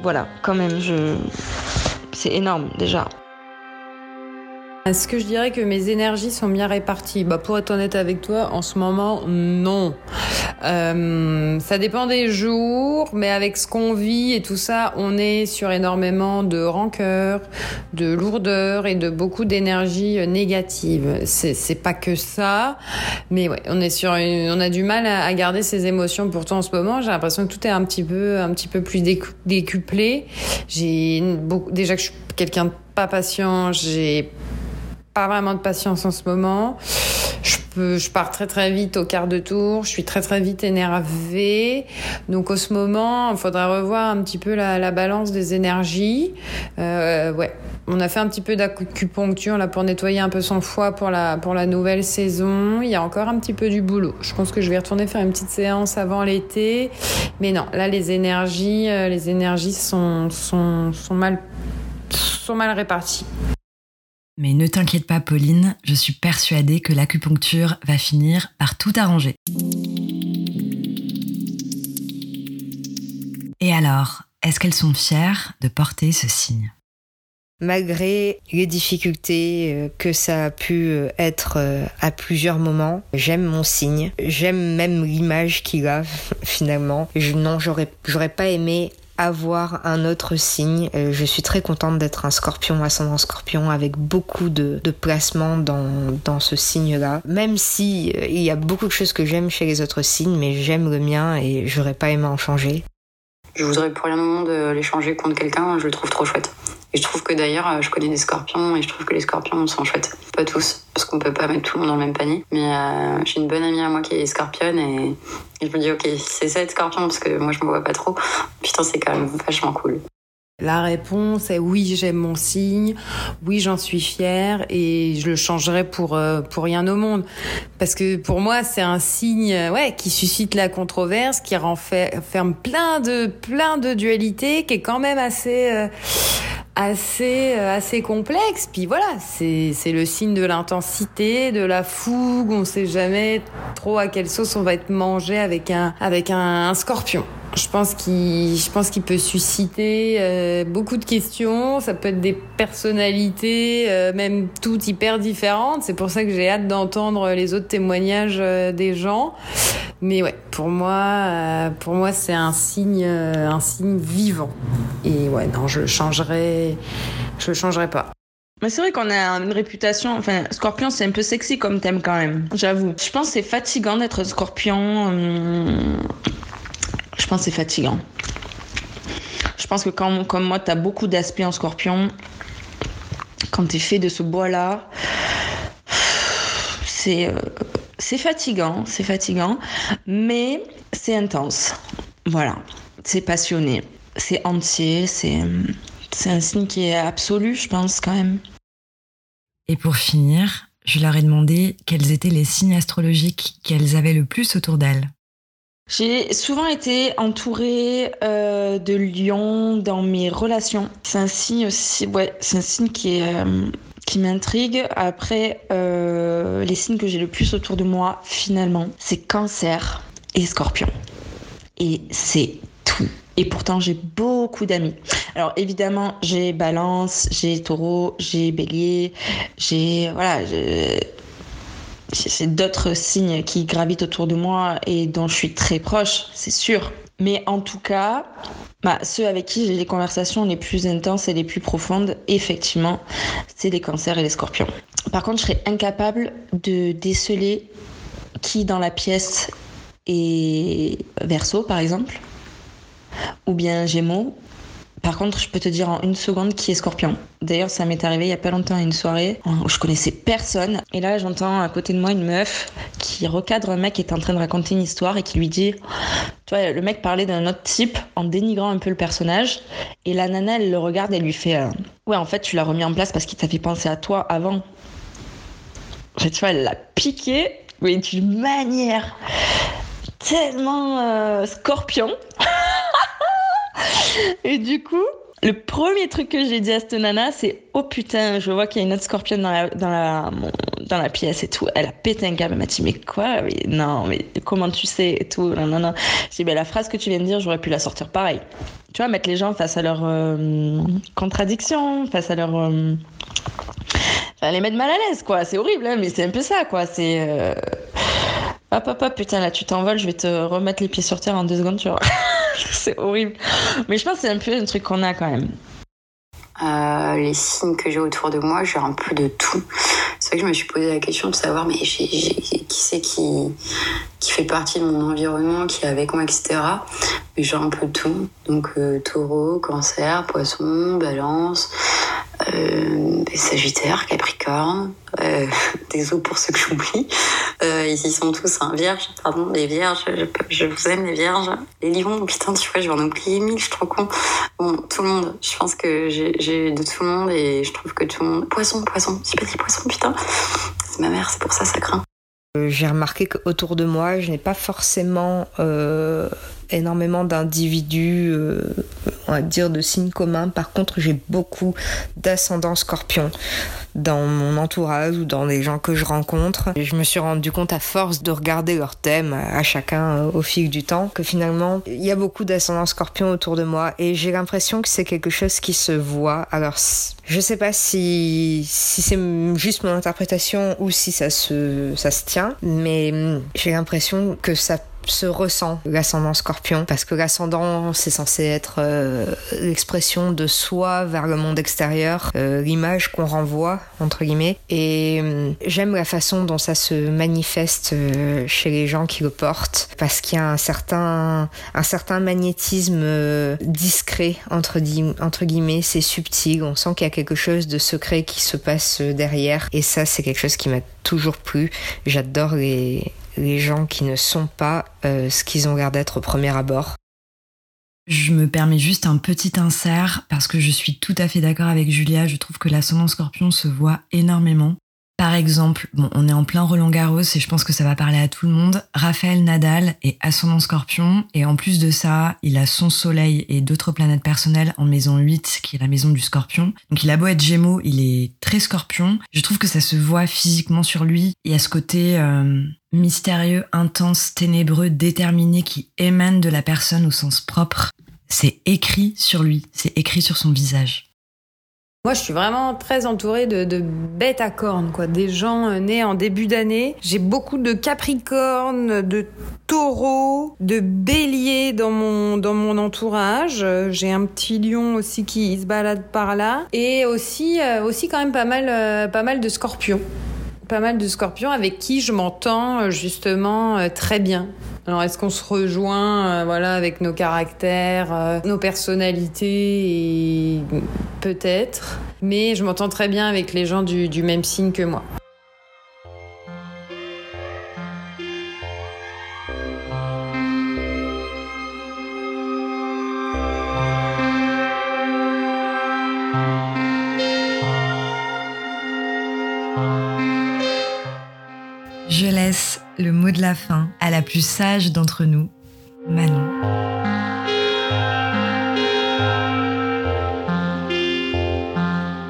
Voilà, quand même, c'est énorme déjà. Est-ce que je dirais que mes énergies sont bien réparties? Bah, Pour être honnête avec toi, en ce moment, non. Euh, ça dépend des jours, mais avec ce qu'on vit et tout ça, on est sur énormément de rancœur, de lourdeur et de beaucoup d'énergie négative. C'est pas que ça, mais ouais, on est sur, on a du mal à, garder ses émotions. Pourtant, en ce moment, j'ai l'impression que tout est un petit peu, un petit peu plus décuplé. J'ai déjà que je suis quelqu'un de pas patient, j'ai pas vraiment de patience en ce moment. Je peux, je pars très très vite au quart de tour. Je suis très très vite énervée. Donc, en ce moment, il faudra revoir un petit peu la, la balance des énergies. Euh, ouais. On a fait un petit peu d'acupuncture là pour nettoyer un peu son foie pour la pour la nouvelle saison. Il y a encore un petit peu du boulot. Je pense que je vais retourner faire une petite séance avant l'été. Mais non, là les énergies, euh, les énergies sont sont sont mal sont mal réparties. Mais ne t'inquiète pas, Pauline, je suis persuadée que l'acupuncture va finir par tout arranger. Et alors, est-ce qu'elles sont fières de porter ce signe? Malgré les difficultés euh, que ça a pu euh, être euh, à plusieurs moments, j'aime mon signe. J'aime même l'image qu'il a finalement. Non, j'aurais pas aimé avoir un autre signe. Euh, je suis très contente d'être un scorpion, ascendant scorpion, avec beaucoup de, de placements dans, ce signe-là. Même si euh, il y a beaucoup de choses que j'aime chez les autres signes, mais j'aime le mien et j'aurais pas aimé en changer. Je voudrais pour rien au monde l'échanger contre quelqu'un, je le trouve trop chouette. Et je trouve que d'ailleurs, euh, je connais des scorpions et je trouve que les scorpions sont chouettes. Pas tous, parce qu'on peut pas mettre tout le monde dans le même panier. Mais euh, j'ai une bonne amie à moi qui est scorpionne et, je me dis, ok, c'est ça être scorpion parce que moi je me vois pas trop. Putain, c'est quand même vachement cool. La réponse est oui, j'aime mon signe, oui, j'en suis fière et je le changerai pour euh, pour rien au monde parce que pour moi, c'est un signe ouais qui suscite la controverse, qui renferme plein de plein de dualités qui est quand même assez assez euh, assez complexe. Puis voilà, c'est le signe de l'intensité, de la fougue. On sait jamais trop à quelle sauce on va être mangé avec un avec un, scorpion. Je pense qu'il je pense qu'il peut susciter euh, beaucoup de questions. Ça peut être des personnalités euh, même toutes hyper différentes. C'est pour ça que j'ai hâte d'entendre les autres témoignages des gens. Mais ouais, pour moi, pour moi, c'est un signe, un signe vivant. Et ouais, non, je le changerai je le changerai pas. Mais c'est vrai qu'on a une réputation. Enfin, scorpion, c'est un peu sexy comme thème quand même, j'avoue. Je pense c'est fatigant d'être scorpion. Hum, je pense que c'est fatigant. Je pense que quand, comme moi, tu as beaucoup d'aspects en scorpion, quand tu es fait de ce bois-là, c'est euh, c'est fatigant, c'est fatigant, mais c'est intense. Voilà, c'est passionné, c'est entier, c'est un signe qui est absolu, je pense, quand même. Et pour finir, je leur ai demandé quels étaient les signes astrologiques qu'elles avaient le plus autour d'elles. J'ai souvent été entourée euh, de lions dans mes relations. C'est un signe aussi, ouais, c'est un signe qui est euh, qui m'intrigue. Après, euh, les signes que j'ai le plus autour de moi, finalement, c'est Cancer et Scorpion. Et c'est tout et pourtant, j'ai beaucoup d'amis. Alors évidemment, j'ai Balance, j'ai Taureau, j'ai Bélier, j'ai voilà, j'ai d'autres signes qui gravitent autour de moi et dont je suis très proche, c'est sûr. Mais en tout cas, bah, ceux avec qui j'ai les conversations les plus intenses et les plus profondes, effectivement, c'est les cancers et les scorpions. Par contre, je serais incapable de déceler qui dans la pièce est verso, par exemple ou bien Gémeaux. Par contre, je peux te dire en une seconde qui est Scorpion. D'ailleurs, ça m'est arrivé il y a pas longtemps à une soirée où je connaissais personne. Et là, j'entends à côté de moi une meuf qui recadre un mec qui est en train de raconter une histoire et qui lui dit Tu vois, le mec parlait d'un autre type en dénigrant un peu le personnage. Et la nana, elle le regarde et lui fait euh, Ouais, en fait, tu l'as remis en place parce qu'il t'avait pensé à toi avant. Tu vois, elle l'a piqué, mais d'une manière tellement euh, scorpion. Et du coup, le premier truc que j'ai dit à cette nana, c'est Oh putain, je vois qu'il y a une autre scorpion dans la, dans la, dans la pièce et tout. Elle a pété un câble. Elle m'a dit, mais quoi Non, mais comment tu sais et tout Non, non, non. J'ai dit, la phrase que tu viens de dire, j'aurais pu la sortir pareil. Tu vois, mettre les gens face à leurs euh, contradictions, face à leurs. Euh, les mettre mal à l'aise, quoi. C'est horrible, hein, mais c'est un peu ça, quoi. C'est. Euh, hop, hop, hop, putain, là, tu t'envoles, je vais te remettre les pieds sur terre en deux secondes, tu vois. c'est horrible. Mais je pense que c'est un peu un truc qu'on a quand même. Euh, les signes que j'ai autour de moi, j'ai un peu de tout. C'est vrai que je me suis posé la question de savoir, mais qui c'est qui, qui fait partie de mon environnement, qui est avec moi, etc. Mais j'ai un peu tout. Donc, euh, taureau, cancer, poisson, balance, euh, Sagittaire, Capricorne, euh, désolé pour ceux que j'oublie. Euh, ils y sont tous, hein, vierge, pardon, les vierges, je, vous aime les vierges. Les lions, putain, tu vois, je vais en oublier mille, je suis trop con. Bon, tout le monde, je pense que j'ai de tout le monde et je trouve que tout le monde... Poisson, poisson, j'ai pas dit poisson, putain. C'est ma mère, c'est pour ça, ça craint. Euh, j'ai remarqué qu'autour de moi, je n'ai pas forcément euh, énormément d'individus, euh, on va dire, de signes communs. Par contre, j'ai beaucoup d'ascendants scorpions dans mon entourage ou dans les gens que je rencontre. Je me suis rendu compte à force de regarder leurs thèmes à chacun au fil du temps que finalement, il y a beaucoup d'ascendants scorpions autour de moi et j'ai l'impression que c'est quelque chose qui se voit. Alors, je sais pas si, si c'est juste mon interprétation ou si ça se, ça se tient, mais j'ai l'impression que ça se ressent l'ascendant scorpion parce que l'ascendant c'est censé être euh, l'expression de soi vers le monde extérieur, euh, l'image qu'on renvoie entre guillemets. Et euh, j'aime la façon dont ça se manifeste chez les gens qui le portent parce qu'il y a un certain un certain magnétisme discret entre, entre guillemets, c'est subtil, on sent qu'il y a quelque chose de secret qui se passe derrière. Et ça c'est quelque chose qui m'a toujours plu. J'adore les les gens qui ne sont pas euh, ce qu'ils ont l'air d'être au premier abord. Je me permets juste un petit insert parce que je suis tout à fait d'accord avec Julia. Je trouve que l'ascendant scorpion se voit énormément. Par exemple, bon, on est en plein Roland Garros et je pense que ça va parler à tout le monde. Raphaël Nadal est ascendant scorpion et en plus de ça, il a son soleil et d'autres planètes personnelles en maison 8 qui est la maison du scorpion. Donc il a beau être gémeaux, il est très scorpion. Je trouve que ça se voit physiquement sur lui. Il y a ce côté euh, mystérieux, intense, ténébreux, déterminé qui émane de la personne au sens propre. C'est écrit sur lui, c'est écrit sur son visage. Moi, je suis vraiment très entourée de, bêtes à cornes, quoi. Des gens euh, nés en début d'année. J'ai beaucoup de capricornes, de taureaux, de béliers dans mon, dans mon entourage. J'ai un petit lion aussi qui se balade par là. Et aussi, euh, aussi quand même pas mal, euh, pas mal de scorpions pas mal de scorpions avec qui je m'entends justement très bien. Alors est-ce qu'on se rejoint euh, voilà avec nos caractères, euh, nos personnalités peut-être, mais je m'entends très bien avec les gens du même signe que moi. Sage d'entre nous, Manon.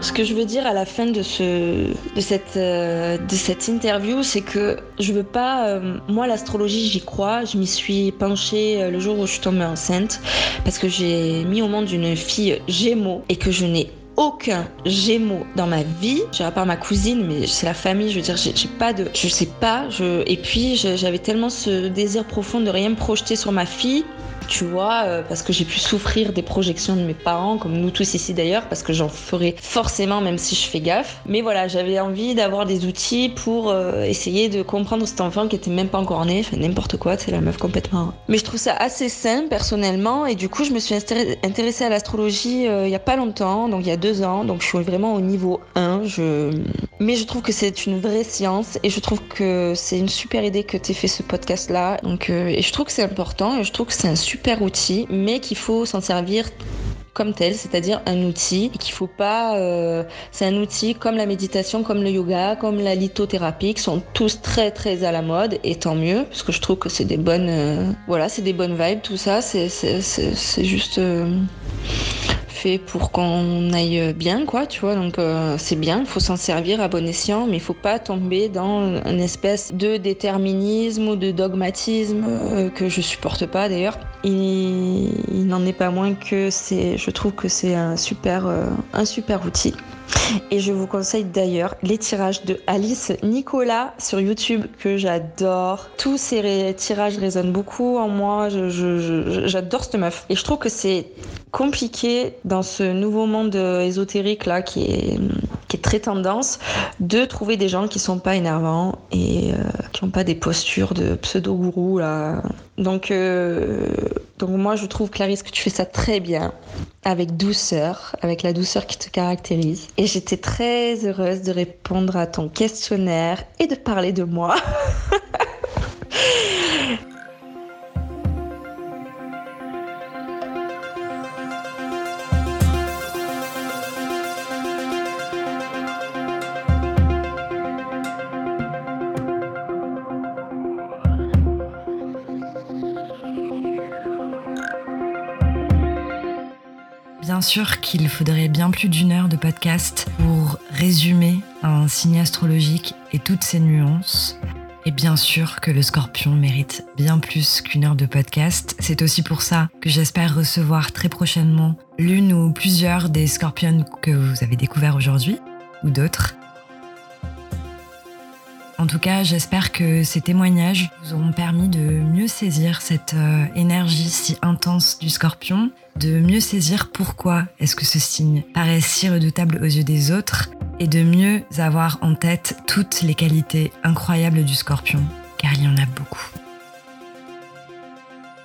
Ce que je veux dire à la fin de, ce, de, cette, euh, de cette interview, c'est que je veux pas. Euh, moi, l'astrologie, j'y crois. Je m'y suis penchée euh, le jour où je suis tombée enceinte parce que j'ai mis au monde une fille Gémeaux et que je n'ai aucun Gémeaux dans ma vie, à part ma cousine, mais c'est la famille, je veux dire, j'ai pas de, je sais pas, et puis j'avais tellement ce désir profond de rien me projeter sur ma fille tu vois, euh, parce que j'ai pu souffrir des projections de mes parents, comme nous tous ici d'ailleurs, parce que j'en ferai forcément même si je fais gaffe. Mais voilà, j'avais envie d'avoir des outils pour euh, essayer de comprendre cet enfant qui était même pas encore né, enfin n'importe quoi, c'est la meuf complètement. Mais je trouve ça assez sain personnellement, et du coup je me suis intéressée à l'astrologie euh, il y a pas longtemps, donc il y a deux ans, donc je suis vraiment au niveau 1. Je... Mais je trouve que c'est une vraie science, et je trouve que c'est une super idée que tu aies fait ce podcast là, donc et je trouve que c'est important, et je trouve que c'est un super outil, mais qu'il faut s'en servir comme tel, c'est-à-dire un outil qu'il faut pas. Euh, c'est un outil comme la méditation, comme le yoga, comme la lithothérapie, qui sont tous très très à la mode et tant mieux, parce que je trouve que c'est des bonnes, euh, voilà, c'est des bonnes vibes, tout ça, c'est c'est juste. Euh, fait pour qu'on aille bien, quoi, tu vois. Donc euh, c'est bien, il faut s'en servir à bon escient, mais il faut pas tomber dans une espèce de déterminisme ou de dogmatisme euh, que je supporte pas d'ailleurs. Il, n'en est pas moins que c'est, je trouve que c'est un euh, un super outil. Et je vous conseille d'ailleurs les tirages de Alice Nicolas sur YouTube que j'adore. Tous ces tirages résonnent beaucoup en moi. J'adore cette meuf. Et je trouve que c'est compliqué dans ce nouveau monde ésotérique là qui est, qui est très tendance de trouver des gens qui sont pas énervants et euh, qui n'ont pas des postures de pseudo-gourou là. Donc, euh, donc moi je trouve Clarisse que tu fais ça très bien avec douceur, avec la douceur qui te caractérise. Et j'étais très heureuse de répondre à ton questionnaire et de parler de moi. sûr qu'il faudrait bien plus d'une heure de podcast pour résumer un signe astrologique et toutes ses nuances. Et bien sûr que le scorpion mérite bien plus qu'une heure de podcast. C'est aussi pour ça que j'espère recevoir très prochainement l'une ou plusieurs des scorpions que vous avez découverts aujourd'hui, ou d'autres. En tout cas, j'espère que ces témoignages vous auront permis de mieux saisir cette euh, énergie si intense du scorpion, de mieux saisir pourquoi est-ce que ce signe paraît si redoutable aux yeux des autres et de mieux avoir en tête toutes les qualités incroyables du scorpion, car il y en a beaucoup.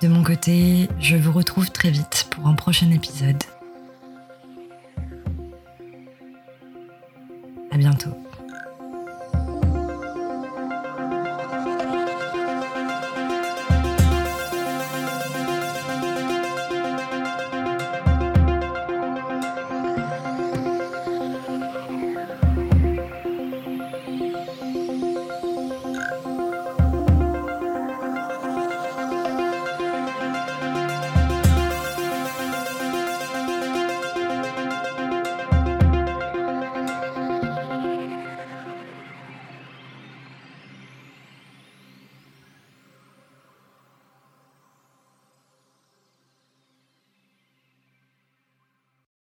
De mon côté, je vous retrouve très vite pour un prochain épisode. À bientôt.